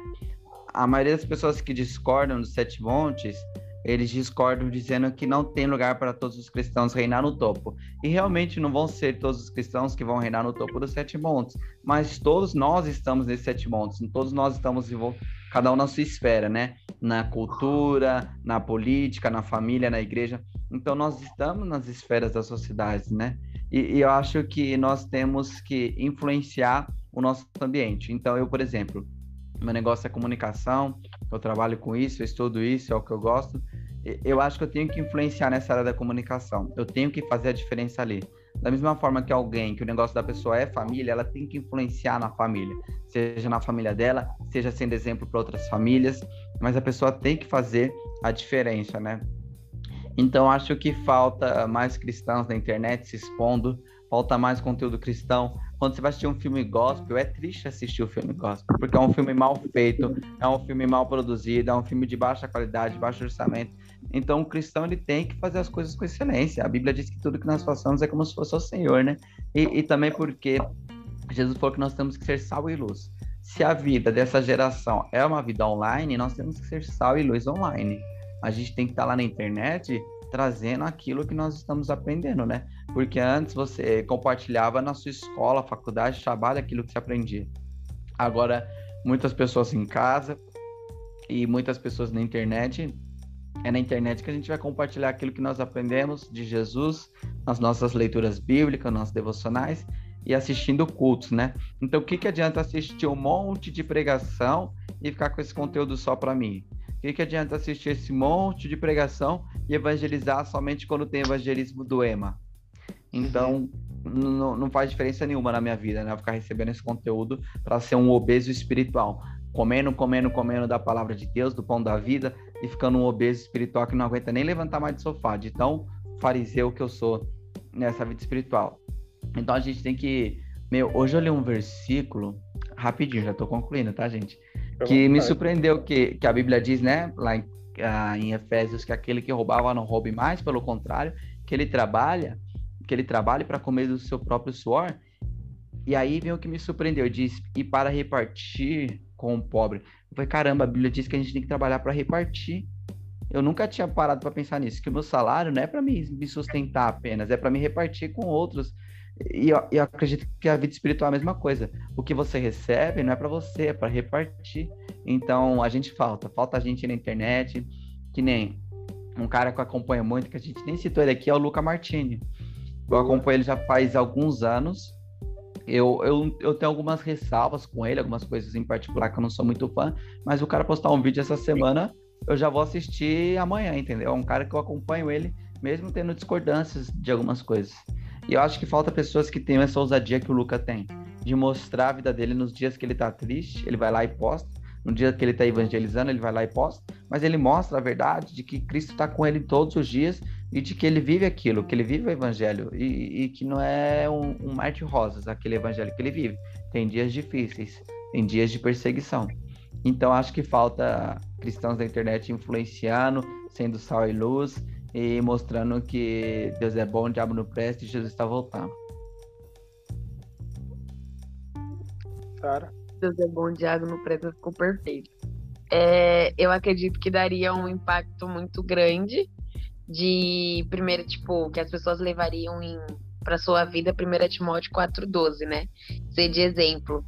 A maioria das pessoas que discordam dos sete montes, eles discordam dizendo que não tem lugar para todos os cristãos reinar no topo. E realmente não vão ser todos os cristãos que vão reinar no topo dos sete montes, mas todos nós estamos nesses sete montes, todos nós estamos cada um na sua esfera, né? Na cultura, na política, na família, na igreja. Então nós estamos nas esferas da sociedade, né? E, e, eu acho que nós temos que influenciar o nosso ambiente. Então eu, por exemplo, meu negócio é comunicação, eu trabalho com isso, eu estudo isso, é o que eu gosto. Eu acho que eu tenho que influenciar nessa área da comunicação. Eu tenho que fazer a diferença ali. Da mesma forma que alguém, que o negócio da pessoa é família, ela tem que influenciar na família, seja na família dela, seja sendo exemplo para outras famílias, mas a pessoa tem que fazer a diferença, né? Então acho que falta mais cristãos na internet se expondo, falta mais conteúdo cristão. Quando você vai assistir um filme gospel, é triste assistir o filme gospel, porque é um filme mal feito, é um filme mal produzido, é um filme de baixa qualidade, baixo orçamento. Então o cristão ele tem que fazer as coisas com excelência. A Bíblia diz que tudo que nós façamos é como se fosse o Senhor, né? E, e também porque Jesus falou que nós temos que ser sal e luz. Se a vida dessa geração é uma vida online, nós temos que ser sal e luz online a gente tem que estar lá na internet trazendo aquilo que nós estamos aprendendo, né? Porque antes você compartilhava na sua escola, faculdade, trabalho, aquilo que você aprendia. Agora, muitas pessoas em casa e muitas pessoas na internet, é na internet que a gente vai compartilhar aquilo que nós aprendemos de Jesus, nas nossas leituras bíblicas, nos devocionais e assistindo cultos, né? Então, o que, que adianta assistir um monte de pregação e ficar com esse conteúdo só para mim? O que, que adianta assistir esse monte de pregação e evangelizar somente quando tem evangelismo do EMA? Então, não, não faz diferença nenhuma na minha vida, né? Ficar recebendo esse conteúdo para ser um obeso espiritual. comendo, comendo, comendo da palavra de Deus, do pão da vida, e ficando um obeso espiritual que não aguenta nem levantar mais do sofá, de tão fariseu que eu sou nessa vida espiritual. Então a gente tem que. Meu, hoje eu li um versículo, rapidinho, já tô concluindo, tá, gente? Que me surpreendeu que, que a Bíblia diz, né, lá em, ah, em Efésios, que aquele que roubava não roube mais, pelo contrário, que ele trabalha, que ele trabalhe para comer do seu próprio suor. E aí vem o que me surpreendeu, diz, e para repartir com o pobre. Eu falei, caramba, a Bíblia diz que a gente tem que trabalhar para repartir. Eu nunca tinha parado para pensar nisso, que o meu salário não é para me sustentar apenas, é para me repartir com outros. E eu, eu, acredito que a vida espiritual é a mesma coisa. O que você recebe não é para você, é para repartir. Então a gente falta, falta a gente na internet, que nem um cara que eu acompanho muito, que a gente nem citou ele aqui, é o Luca Martini. Eu acompanho ele já faz alguns anos eu, eu, eu tenho algumas ressalvas com ele, algumas coisas em particular que eu não sou muito fã, mas o cara postar um vídeo essa semana, eu já vou assistir amanhã, entendeu? É um cara que eu acompanho ele, mesmo tendo discordâncias de algumas coisas. E eu acho que falta pessoas que tenham essa ousadia que o Luca tem, de mostrar a vida dele nos dias que ele tá triste, ele vai lá e posta. No dia que ele tá evangelizando, ele vai lá e posta. Mas ele mostra a verdade de que Cristo está com ele todos os dias e de que ele vive aquilo, que ele vive o evangelho e, e que não é um, um mar de rosas aquele evangelho que ele vive. Tem dias difíceis, tem dias de perseguição. Então acho que falta cristãos da internet influenciando, sendo sal e luz e mostrando que Deus é bom, o diabo não presta e Jesus está voltando. Cara. Deus é bom, o diabo não presta, ficou perfeito. É, eu acredito que daria um impacto muito grande de primeiro, tipo, que as pessoas levariam em para sua vida 1 Timóteo 4:12, né? Ser de exemplo.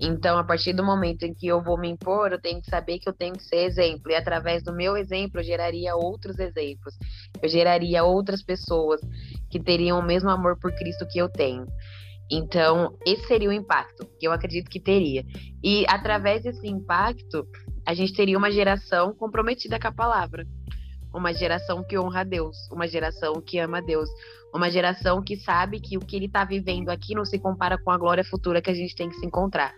Então, a partir do momento em que eu vou me impor, eu tenho que saber que eu tenho que ser exemplo. E através do meu exemplo, eu geraria outros exemplos. Eu geraria outras pessoas que teriam o mesmo amor por Cristo que eu tenho. Então, esse seria o impacto que eu acredito que teria. E através desse impacto, a gente teria uma geração comprometida com a palavra uma geração que honra a Deus, uma geração que ama a Deus, uma geração que sabe que o que ele está vivendo aqui não se compara com a glória futura que a gente tem que se encontrar.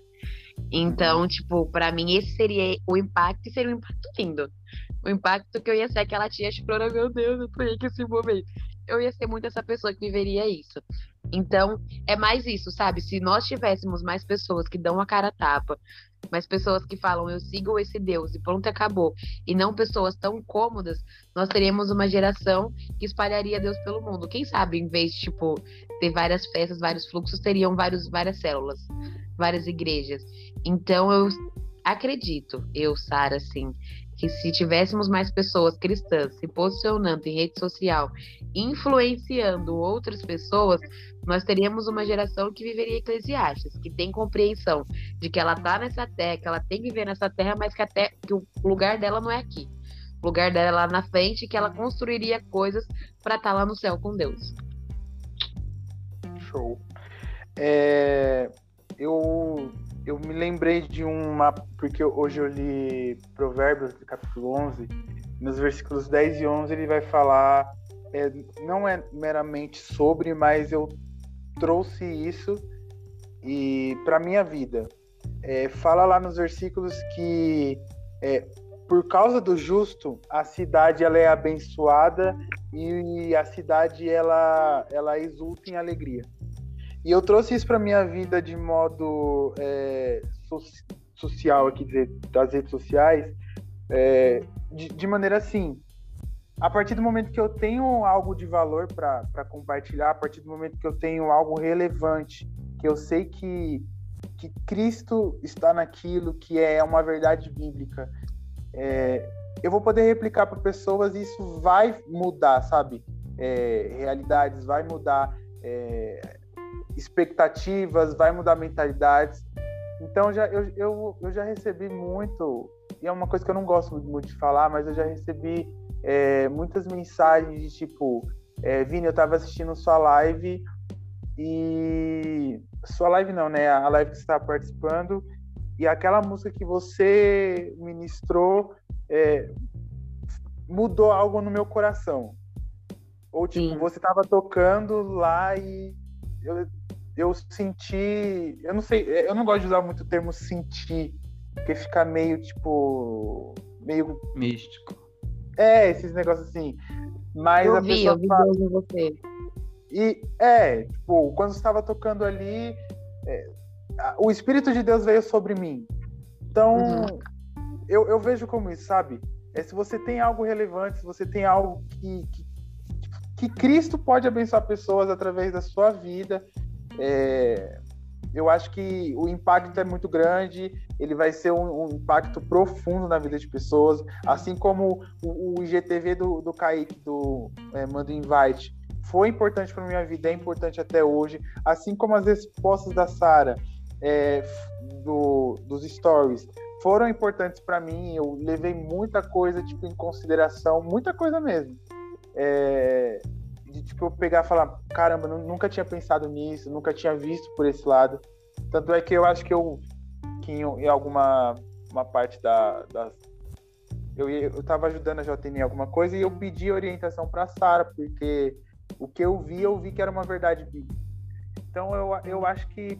Então, tipo, para mim esse seria o impacto e seria um impacto lindo. O impacto que eu ia ser aquela tia chorando, meu Deus, eu aí com esse momento. Eu ia ser muito essa pessoa que viveria isso. Então, é mais isso, sabe? Se nós tivéssemos mais pessoas que dão a cara a tapa, mas pessoas que falam eu sigo esse Deus e pronto, acabou, e não pessoas tão cômodas, nós teríamos uma geração que espalharia Deus pelo mundo. Quem sabe, em vez de, tipo, ter várias festas, vários fluxos, teriam vários, várias células, várias igrejas. Então, eu acredito, eu, Sara, assim, que se tivéssemos mais pessoas cristãs se posicionando em rede social, influenciando outras pessoas, nós teríamos uma geração que viveria Eclesiastes, que tem compreensão de que ela está nessa terra, que ela tem que viver nessa terra, mas que, até, que o lugar dela não é aqui. O lugar dela é lá na frente, que ela construiria coisas para estar tá lá no céu com Deus. Show. É, eu eu me lembrei de uma. Porque hoje eu li Provérbios, capítulo 11, nos versículos 10 e 11 ele vai falar. É, não é meramente sobre, mas eu trouxe isso e para minha vida. É, fala lá nos versículos que é, por causa do justo a cidade ela é abençoada e a cidade ela ela exulta em alegria. E eu trouxe isso para minha vida de modo é, so social, aqui dizer, das redes sociais, é, de, de, maneira assim. A partir do momento que eu tenho algo de valor para compartilhar, a partir do momento que eu tenho algo relevante, que eu sei que, que Cristo está naquilo, que é uma verdade bíblica, é, eu vou poder replicar para pessoas e isso vai mudar, sabe? É, realidades, vai mudar é, expectativas, vai mudar mentalidades. Então já, eu, eu, eu já recebi muito, e é uma coisa que eu não gosto muito de falar, mas eu já recebi é, muitas mensagens de tipo, é, Vini, eu estava assistindo sua live e. Sua live não, né? A live que você está participando, e aquela música que você ministrou é, mudou algo no meu coração. Ou tipo, Sim. você estava tocando lá e eu, eu senti, eu não sei, eu não gosto de usar muito o termo sentir, porque fica meio tipo. meio. Místico. É, esses negócios assim. Mas eu a vi, pessoa eu vi fala... Deus em você. E é, tipo, quando estava tocando ali, é, o Espírito de Deus veio sobre mim. Então, uhum. eu, eu vejo como isso, sabe? É se você tem algo relevante, se você tem algo que, que, que Cristo pode abençoar pessoas através da sua vida, é, eu acho que o impacto é muito grande, ele vai ser um, um impacto profundo na vida de pessoas, assim como o, o IGTV do, do Kaique, do é, Mando Invite, foi importante para minha vida, é importante até hoje, assim como as respostas da Sara é, do, dos stories foram importantes para mim. Eu levei muita coisa tipo em consideração, muita coisa mesmo. É, de tipo eu pegar e falar, caramba, nunca tinha pensado nisso, nunca tinha visto por esse lado. Tanto é que eu acho que eu que em, alguma uma parte da, eu, eu tava ajudando a JN em alguma coisa e eu pedi orientação para Sara, porque o que eu vi, eu vi que era uma verdade bíblica. Então eu, eu acho que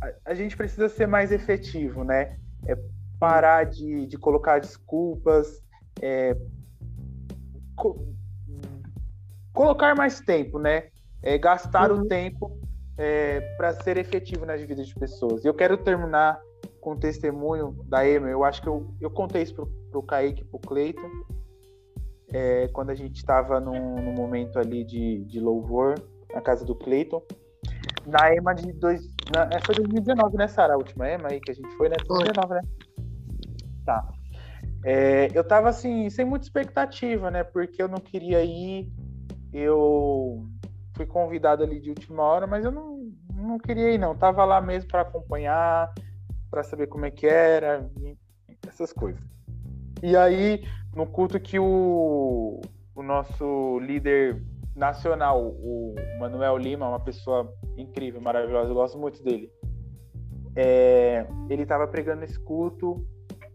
a, a gente precisa ser mais efetivo, né? É parar de, de colocar desculpas, é, colocar mais tempo, né? É, gastar uhum. o tempo é, para ser efetivo nas vidas de pessoas. E eu quero terminar com o testemunho da Emma. Eu acho que eu, eu contei isso pro, pro Kaique e pro Cleiton é, quando a gente estava num, num, momento ali de, de louvor na casa do Cleiton. Na EMA de dois. Na, é, foi 2019, né, Sara? A última EMA aí que a gente foi, né? 2019, né? Tá. É, eu tava assim, sem muita expectativa, né? Porque eu não queria ir. Eu fui convidado ali de última hora, mas eu não, não queria ir, não. Tava lá mesmo para acompanhar, para saber como é que era, essas coisas. E aí, no culto que o, o nosso líder nacional, o Manuel Lima, uma pessoa incrível, maravilhosa, eu gosto muito dele. É, ele estava pregando esse culto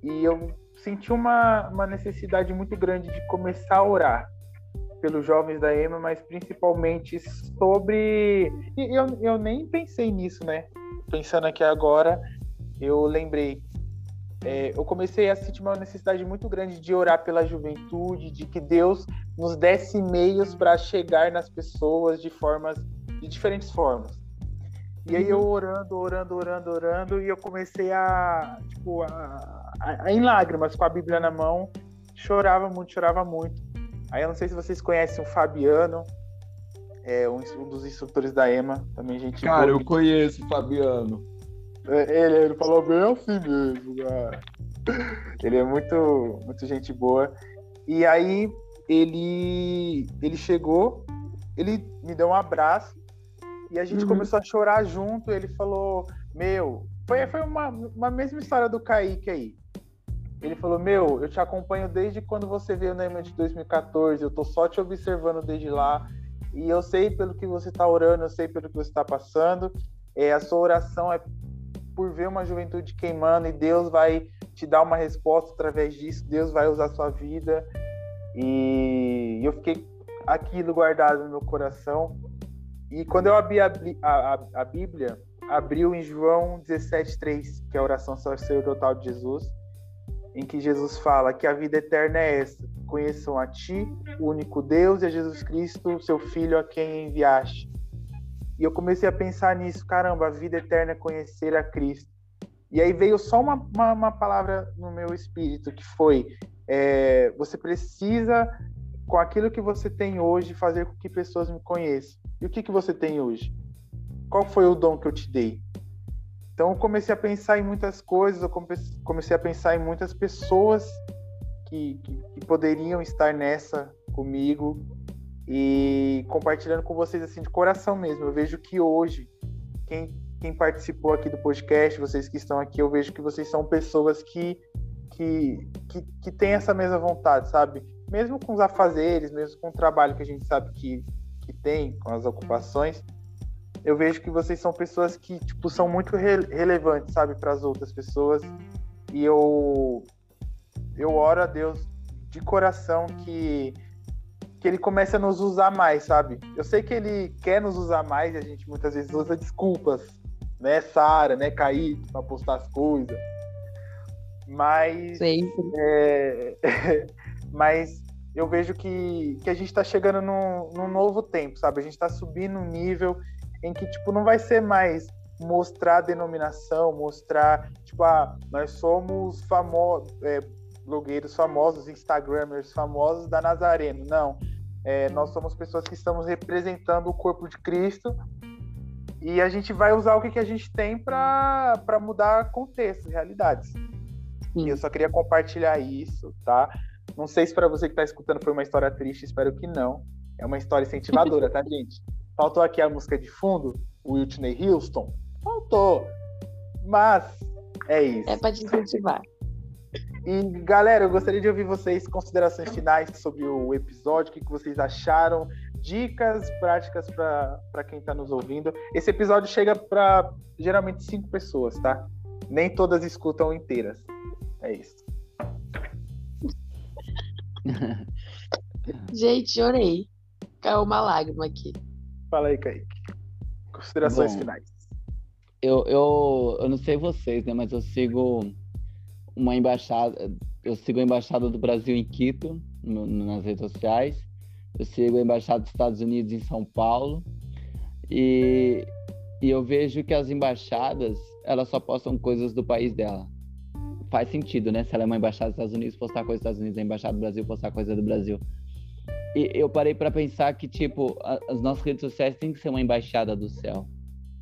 e eu senti uma, uma necessidade muito grande de começar a orar pelos jovens da EMA, mas principalmente sobre. E eu, eu nem pensei nisso, né? Pensando aqui agora, eu lembrei é, eu comecei a sentir uma necessidade muito grande de orar pela juventude, de que Deus nos desse meios para chegar nas pessoas de formas, de diferentes formas. E aí eu uhum. orando, orando, orando, orando, e eu comecei a, tipo, a, a, a, em lágrimas, com a Bíblia na mão, chorava muito, chorava muito. Aí eu não sei se vocês conhecem o Fabiano, é um, um dos instrutores da EMA, também gente. Cara, boa, eu conheço o Fabiano. É, ele, ele falou bem assim mesmo, cara. Ele é muito, muito gente boa. E aí ele, ele chegou, ele me deu um abraço e a gente uhum. começou a chorar junto. Ele falou, meu, foi, foi uma, uma mesma história do Kaique aí. Ele falou, meu, eu te acompanho desde quando você veio na EMA de 2014, eu tô só te observando desde lá. E eu sei pelo que você tá orando, eu sei pelo que você tá passando. É, a sua oração é por ver uma juventude queimando e Deus vai te dar uma resposta através disso, Deus vai usar a sua vida. E eu fiquei aquilo guardado no meu coração. E quando eu abri a, a, a Bíblia, abriu em João 17,3, que é a oração sacerdotal de Jesus, em que Jesus fala que a vida eterna é essa: conheçam a Ti, o único Deus, e a Jesus Cristo, seu Filho, a quem enviaste. E eu comecei a pensar nisso, caramba, a vida eterna é conhecer a Cristo. E aí veio só uma, uma, uma palavra no meu espírito, que foi: é, você precisa, com aquilo que você tem hoje, fazer com que pessoas me conheçam. E o que, que você tem hoje? Qual foi o dom que eu te dei? Então eu comecei a pensar em muitas coisas, eu comecei a pensar em muitas pessoas que, que, que poderiam estar nessa comigo e compartilhando com vocês assim de coração mesmo. Eu vejo que hoje quem, quem participou aqui do podcast, vocês que estão aqui, eu vejo que vocês são pessoas que que, que, que têm essa mesma vontade, sabe? Mesmo com os afazeres, mesmo com o trabalho que a gente sabe que, que tem, com as ocupações, eu vejo que vocês são pessoas que tipo são muito re relevantes, sabe, para as outras pessoas. E eu eu oro a Deus de coração que que ele comece a nos usar mais, sabe? Eu sei que ele quer nos usar mais e a gente muitas vezes usa desculpas, né, Sara, né, Cair, para postar as coisas. Mas. É, mas eu vejo que, que a gente está chegando num, num novo tempo, sabe? A gente está subindo um nível em que, tipo, não vai ser mais mostrar a denominação, mostrar, tipo, ah, nós somos famosos, é, blogueiros famosos, instagramers famosos da Nazareno. Não. É, nós somos pessoas que estamos representando o corpo de Cristo e a gente vai usar o que, que a gente tem para mudar contextos, realidades. Sim. E eu só queria compartilhar isso, tá? Não sei se para você que está escutando foi uma história triste, espero que não. É uma história incentivadora, tá, gente? Faltou aqui a música de fundo, o Whitney Houston. Faltou. Mas é isso. É para incentivar. E galera, eu gostaria de ouvir vocês considerações finais sobre o episódio, o que vocês acharam, dicas práticas para quem está nos ouvindo. Esse episódio chega para geralmente cinco pessoas, tá? Nem todas escutam inteiras. É isso. Gente, chorei. Caiu uma lágrima aqui. Fala aí, Kaique. Considerações Bom, finais. Eu, eu, eu não sei vocês, né? Mas eu sigo uma embaixada. Eu sigo a embaixada do Brasil em Quito, no, nas redes sociais. Eu sigo a embaixada dos Estados Unidos em São Paulo. E, e eu vejo que as embaixadas, elas só postam coisas do país dela. Faz sentido, né? Se ela é uma embaixada dos Estados Unidos, postar coisa dos Estados Unidos, a embaixada do Brasil, postar coisa do Brasil. E eu parei para pensar que, tipo, as nossas redes sociais têm que ser uma embaixada do céu.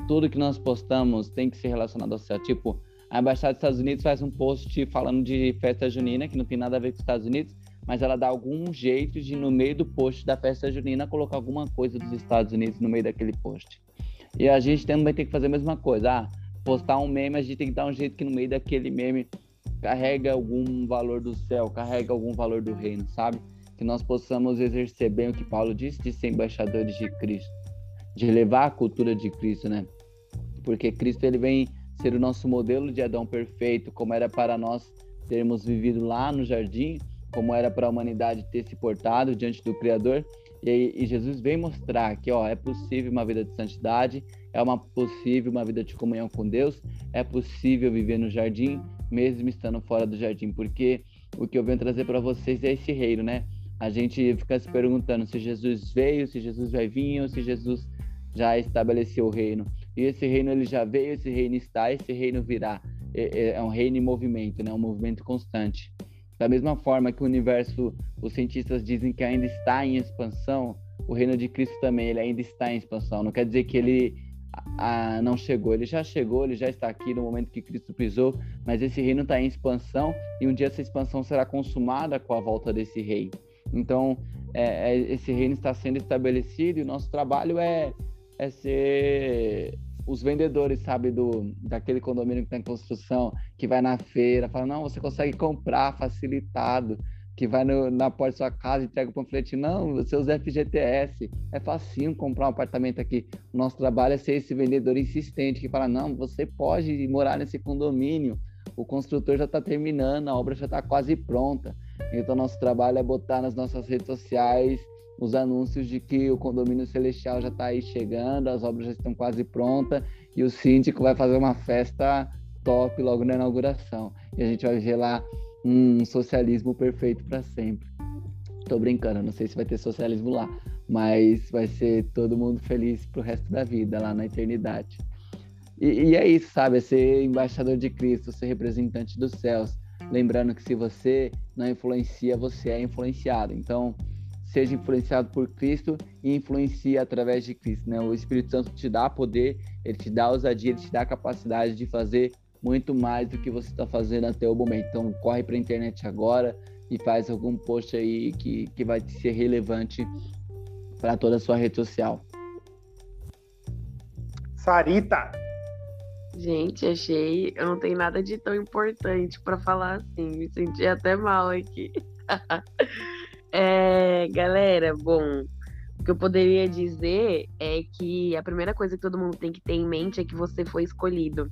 Tudo que nós postamos tem que ser relacionado ao céu. Tipo, a Embaixada dos Estados Unidos faz um post falando de festa junina, que não tem nada a ver com os Estados Unidos, mas ela dá algum jeito de, no meio do post da festa junina, colocar alguma coisa dos Estados Unidos no meio daquele post. E a gente também tem que fazer a mesma coisa. Ah, postar um meme, a gente tem que dar um jeito que no meio daquele meme carrega algum valor do céu, carrega algum valor do reino, sabe? Que nós possamos exercer bem o que Paulo disse de ser embaixadores de Cristo, de levar a cultura de Cristo, né? Porque Cristo ele vem ser o nosso modelo de Adão perfeito, como era para nós termos vivido lá no jardim, como era para a humanidade ter se portado diante do Criador. E, e, Jesus vem mostrar que ó, é possível uma vida de santidade, é uma possível uma vida de comunhão com Deus, é possível viver no jardim, mesmo estando fora do jardim, porque o que eu venho trazer para vocês é esse reino, né? A gente fica se perguntando se Jesus veio, se Jesus vai vir ou se Jesus já estabeleceu o reino. E esse reino ele já veio, esse reino está, esse reino virá. É, é, é um reino em movimento, né? um movimento constante. Da mesma forma que o universo, os cientistas dizem que ainda está em expansão, o reino de Cristo também ele ainda está em expansão. Não quer dizer que ele não chegou, ele já chegou, ele já está aqui no momento que Cristo pisou, mas esse reino está em expansão e um dia essa expansão será consumada com a volta desse rei. Então, é, é, esse reino está sendo estabelecido e o nosso trabalho é é ser os vendedores, sabe, do daquele condomínio que está em construção, que vai na feira, fala, não, você consegue comprar facilitado, que vai no, na porta da sua casa e entrega o panfleto, não, usa FGTS, é facinho comprar um apartamento aqui. O nosso trabalho é ser esse vendedor insistente que fala, não, você pode morar nesse condomínio, o construtor já está terminando, a obra já está quase pronta. Então, nosso trabalho é botar nas nossas redes sociais os anúncios de que o condomínio celestial já está aí chegando, as obras já estão quase prontas e o síndico vai fazer uma festa top logo na inauguração. E a gente vai ver lá um socialismo perfeito para sempre. Tô brincando, não sei se vai ter socialismo lá, mas vai ser todo mundo feliz pro resto da vida lá na eternidade. E, e é isso, sabe? É ser embaixador de Cristo, ser representante dos céus. Lembrando que se você não influencia, você é influenciado. Então, seja influenciado por Cristo e influencie através de Cristo. Né? O Espírito Santo te dá poder, ele te dá ousadia, ele te dá capacidade de fazer muito mais do que você está fazendo até o momento. Então, corre para a internet agora e faz algum post aí que, que vai ser relevante para toda a sua rede social. Sarita! Gente, achei. Eu não tenho nada de tão importante para falar assim. Me senti até mal aqui. É, galera, bom, o que eu poderia dizer é que a primeira coisa que todo mundo tem que ter em mente é que você foi escolhido.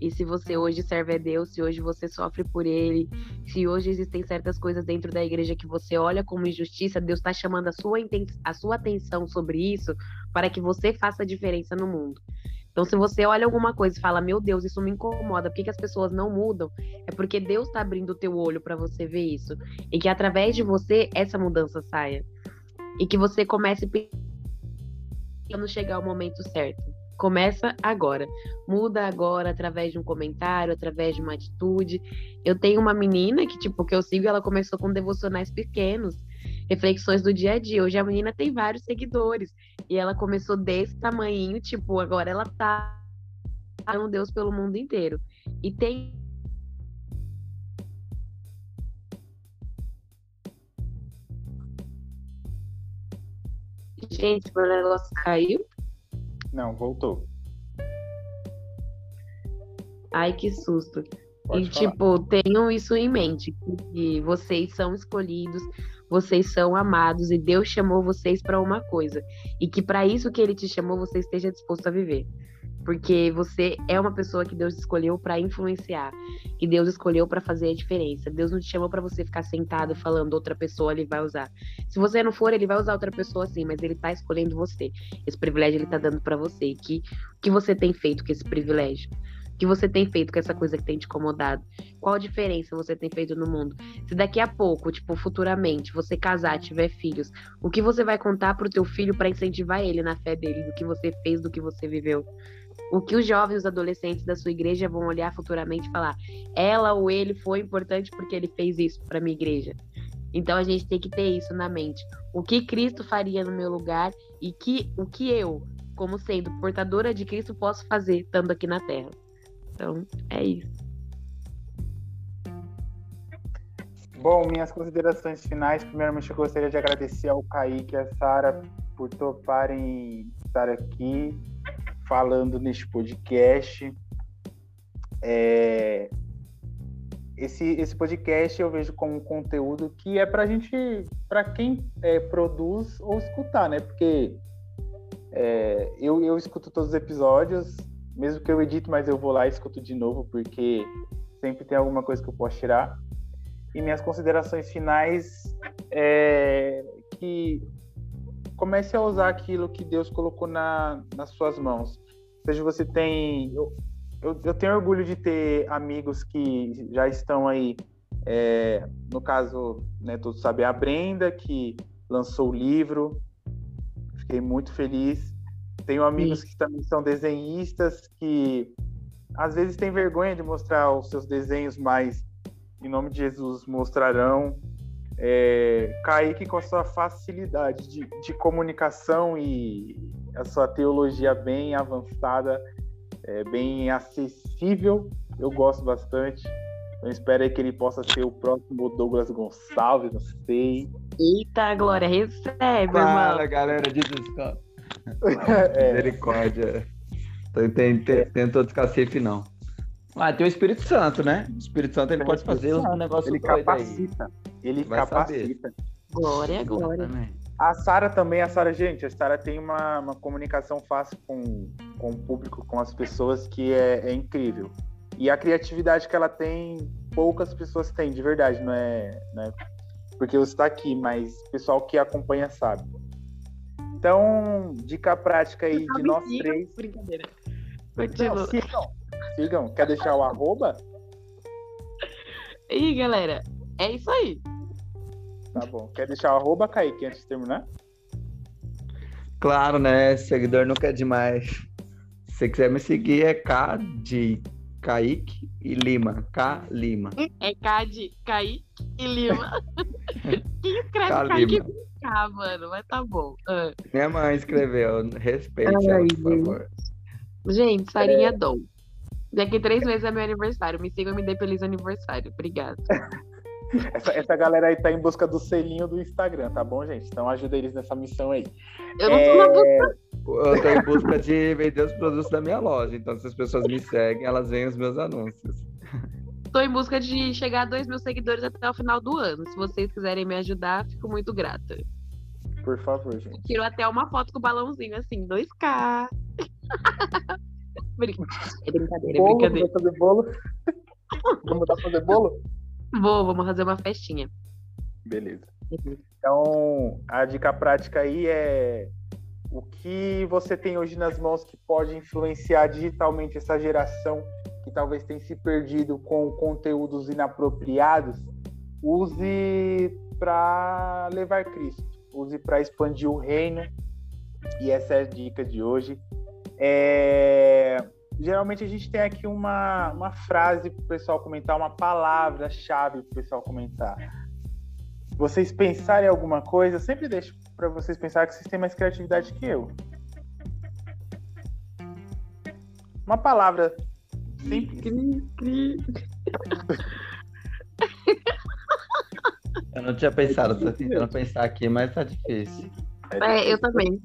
E se você hoje serve a Deus, se hoje você sofre por Ele, se hoje existem certas coisas dentro da igreja que você olha como injustiça, Deus está chamando a sua, a sua atenção sobre isso para que você faça a diferença no mundo. Então, se você olha alguma coisa e fala, meu Deus, isso me incomoda, por que, que as pessoas não mudam? É porque Deus está abrindo o teu olho para você ver isso. E que através de você, essa mudança saia. E que você comece quando chegar o momento certo. Começa agora. Muda agora através de um comentário, através de uma atitude. Eu tenho uma menina que, tipo, que eu sigo, ela começou com devocionais pequenos, reflexões do dia a dia. Hoje a menina tem vários seguidores. E ela começou desse tamanho, tipo, agora ela tá dando Deus pelo mundo inteiro. E tem Gente, meu negócio caiu. Não, voltou. Ai, que susto. Pode e, falar. tipo, tenham isso em mente, que vocês são escolhidos, vocês são amados e Deus chamou vocês para uma coisa. E que para isso que ele te chamou, você esteja disposto a viver porque você é uma pessoa que Deus escolheu para influenciar, que Deus escolheu para fazer a diferença. Deus não te chamou para você ficar sentado falando outra pessoa ele vai usar. Se você não for, ele vai usar outra pessoa sim, mas ele tá escolhendo você. Esse privilégio ele tá dando para você. Que o que você tem feito com esse privilégio? Que você tem feito com essa coisa que tem te incomodado? Qual a diferença você tem feito no mundo? Se daqui a pouco, tipo, futuramente, você casar, tiver filhos, o que você vai contar pro teu filho para incentivar ele na fé dele, do que você fez, do que você viveu? o que os jovens, os adolescentes da sua igreja vão olhar futuramente e falar: ela ou ele foi importante porque ele fez isso para minha igreja. Então a gente tem que ter isso na mente. O que Cristo faria no meu lugar e que o que eu, como sendo portadora de Cristo, posso fazer estando aqui na Terra. Então é isso. Bom, minhas considerações finais. Primeiramente, eu gostaria de agradecer ao Kaique e à Sara por toparem estar aqui falando neste podcast. É, esse, esse podcast eu vejo como um conteúdo que é para gente, para quem é, produz ou escutar, né? Porque é, eu, eu escuto todos os episódios, mesmo que eu edite, mas eu vou lá e escuto de novo, porque sempre tem alguma coisa que eu posso tirar. E minhas considerações finais é que comece a usar aquilo que Deus colocou na, nas suas mãos. Seja você tem. Eu, eu, eu, tenho orgulho de ter amigos que já estão aí. É, no caso, né, todos sabem, a Brenda, que lançou o livro. Fiquei muito feliz. Tenho amigos Sim. que também são desenhistas, que às vezes têm vergonha de mostrar os seus desenhos, mas em nome de Jesus mostrarão é, Kaique com a sua facilidade de, de comunicação e a sua teologia bem avançada, é, bem acessível, eu gosto bastante. Eu espero que ele possa ser o próximo Douglas Gonçalves, não sei. Eita, Glória, recebe, Fala, irmão. galera de descanso. É. Misericórdia. Tem, tem, tem cacife, não. Ah, tem o Espírito Santo, né? O Espírito Santo ele pode fazer um negócio Ele capacita. Aí. Ele Vai capacita. Saber. Glória, glória. A Sara também, a Sara, gente, a Sara tem uma, uma comunicação fácil com, com o público, com as pessoas, que é, é incrível. E a criatividade que ela tem, poucas pessoas têm, de verdade, não é, não é porque você está aqui, mas o pessoal que acompanha sabe. Então, dica prática aí de nós três. Brincadeira. Não, sigam, sigam. Quer deixar o arroba? Ih, galera, é isso aí. Tá bom. Quer deixar o arroba, Kaique, antes de terminar? Claro, né? Seguidor nunca é demais. Se você quiser me seguir, é K de Kaique e Lima. K Lima. É K de Kaique e Lima. Quem escreve K Kaique K, mano? Mas tá bom. Uh. Minha mãe escreveu. Respeite Ai, ela, por favor. Gente, Sarinha é. Dom. Daqui três meses é meu aniversário. Me sigam e me dê feliz aniversário. Obrigada. Essa, essa galera aí tá em busca do selinho do Instagram, tá bom, gente? Então ajuda eles nessa missão aí. Eu não tô na é, busca. Eu tô em busca de vender os produtos da minha loja. Então, se as pessoas me seguem, elas veem os meus anúncios. Tô em busca de chegar a 2 mil seguidores até o final do ano. Se vocês quiserem me ajudar, fico muito grata. Por favor, gente. Tiro até uma foto com o balãozinho, assim, 2K. é brincadeira, é bolo, brincadeira. Vai fazer bolo? Vamos dar pra fazer bolo? Vou, vamos fazer uma festinha. Beleza. Então, a dica prática aí é O que você tem hoje nas mãos que pode influenciar digitalmente essa geração que talvez tenha se perdido com conteúdos inapropriados, use para levar Cristo, use para expandir o reino. E essa é a dica de hoje. É... Geralmente a gente tem aqui uma, uma frase para o pessoal comentar, uma palavra-chave para o pessoal comentar. Vocês pensarem alguma coisa, sempre deixo para vocês pensar que vocês têm mais criatividade que eu. Uma palavra simples. Eu não tinha pensado, tô tentando pensar aqui, mas tá difícil. É, eu também.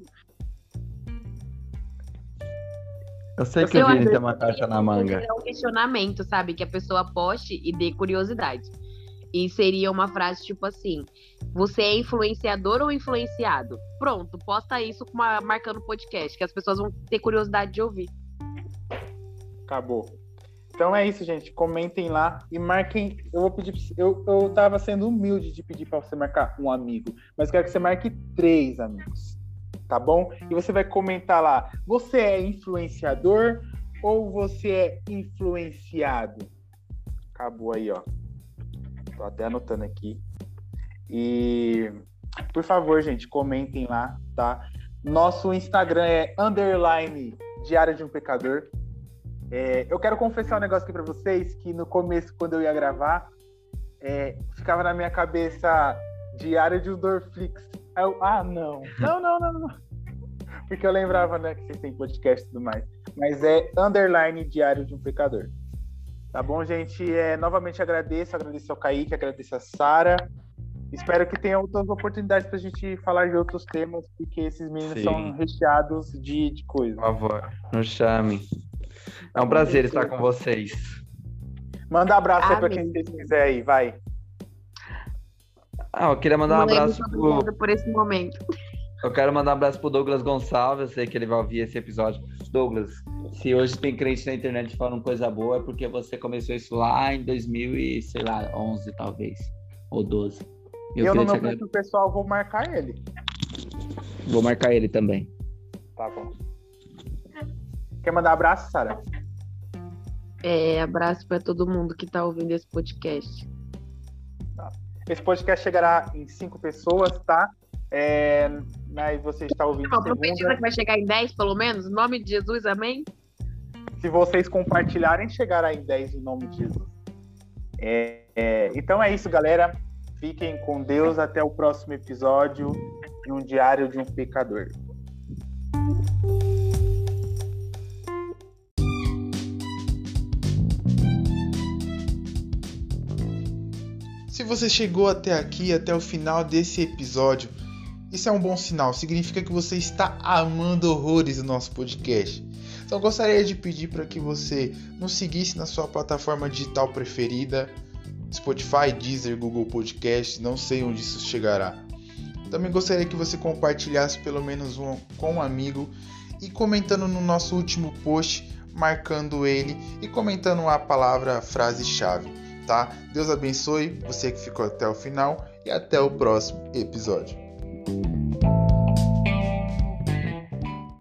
Eu sei que o Vini tem uma carta na manga. É um questionamento, sabe? Que a pessoa poste e dê curiosidade. E seria uma frase tipo assim: Você é influenciador ou influenciado? Pronto, posta isso com uma, marcando podcast, que as pessoas vão ter curiosidade de ouvir. Acabou. Então é isso, gente. Comentem lá e marquem. Eu vou pedir. Eu, eu tava sendo humilde de pedir para você marcar um amigo, mas quero que você marque três amigos tá bom? E você vai comentar lá: você é influenciador ou você é influenciado? Acabou aí, ó. Tô até anotando aqui. E por favor, gente, comentem lá, tá? Nosso Instagram é underline Diário de um Pecador. É, eu quero confessar um negócio aqui para vocês que no começo, quando eu ia gravar, é, ficava na minha cabeça Diário de um Dorflix. Eu, ah, não. Não, não, não, não. Porque eu lembrava, né, que vocês têm podcast e tudo mais. Mas é underline Diário de um Pecador. Tá bom, gente? É, novamente agradeço, agradeço ao Kaique, agradeço a Sara. Espero que tenha outras oportunidades para a gente falar de outros temas, porque esses meninos Sim. são recheados de, de coisas. Por favor, nos chame. É um prazer estar com vocês. Manda abraço ah, aí para quem quiser aí, vai. Ah, eu queria mandar um abraço pro... por esse momento. Eu quero mandar um abraço pro Douglas Gonçalves, eu sei que ele vai ouvir esse episódio. Douglas, se hoje tem crente na internet falando coisa boa, é porque você começou isso lá em 2000 e, sei lá, 11 talvez, ou 12. Eu, eu no meu perfil pessoal vou marcar ele. Vou marcar ele também. Tá bom. Quer mandar abraço, Sara? É, abraço para todo mundo que tá ouvindo esse podcast. Esse podcast chegará em cinco pessoas, tá? É, mas você está ouvindo. Não, profetiza que vai chegar em 10, pelo menos? Em nome de Jesus, amém? Se vocês compartilharem, chegará em 10 em nome de Jesus. É, é, então é isso, galera. Fiquem com Deus. Até o próximo episódio de Um Diário de um Pecador. Se você chegou até aqui, até o final desse episódio, isso é um bom sinal, significa que você está amando horrores o nosso podcast. Então gostaria de pedir para que você nos seguisse na sua plataforma digital preferida, Spotify, Deezer, Google Podcast, não sei onde isso chegará. Também gostaria que você compartilhasse pelo menos um com um amigo e comentando no nosso último post, marcando ele e comentando a palavra frase-chave tá? Deus abençoe você que ficou até o final e até o próximo episódio.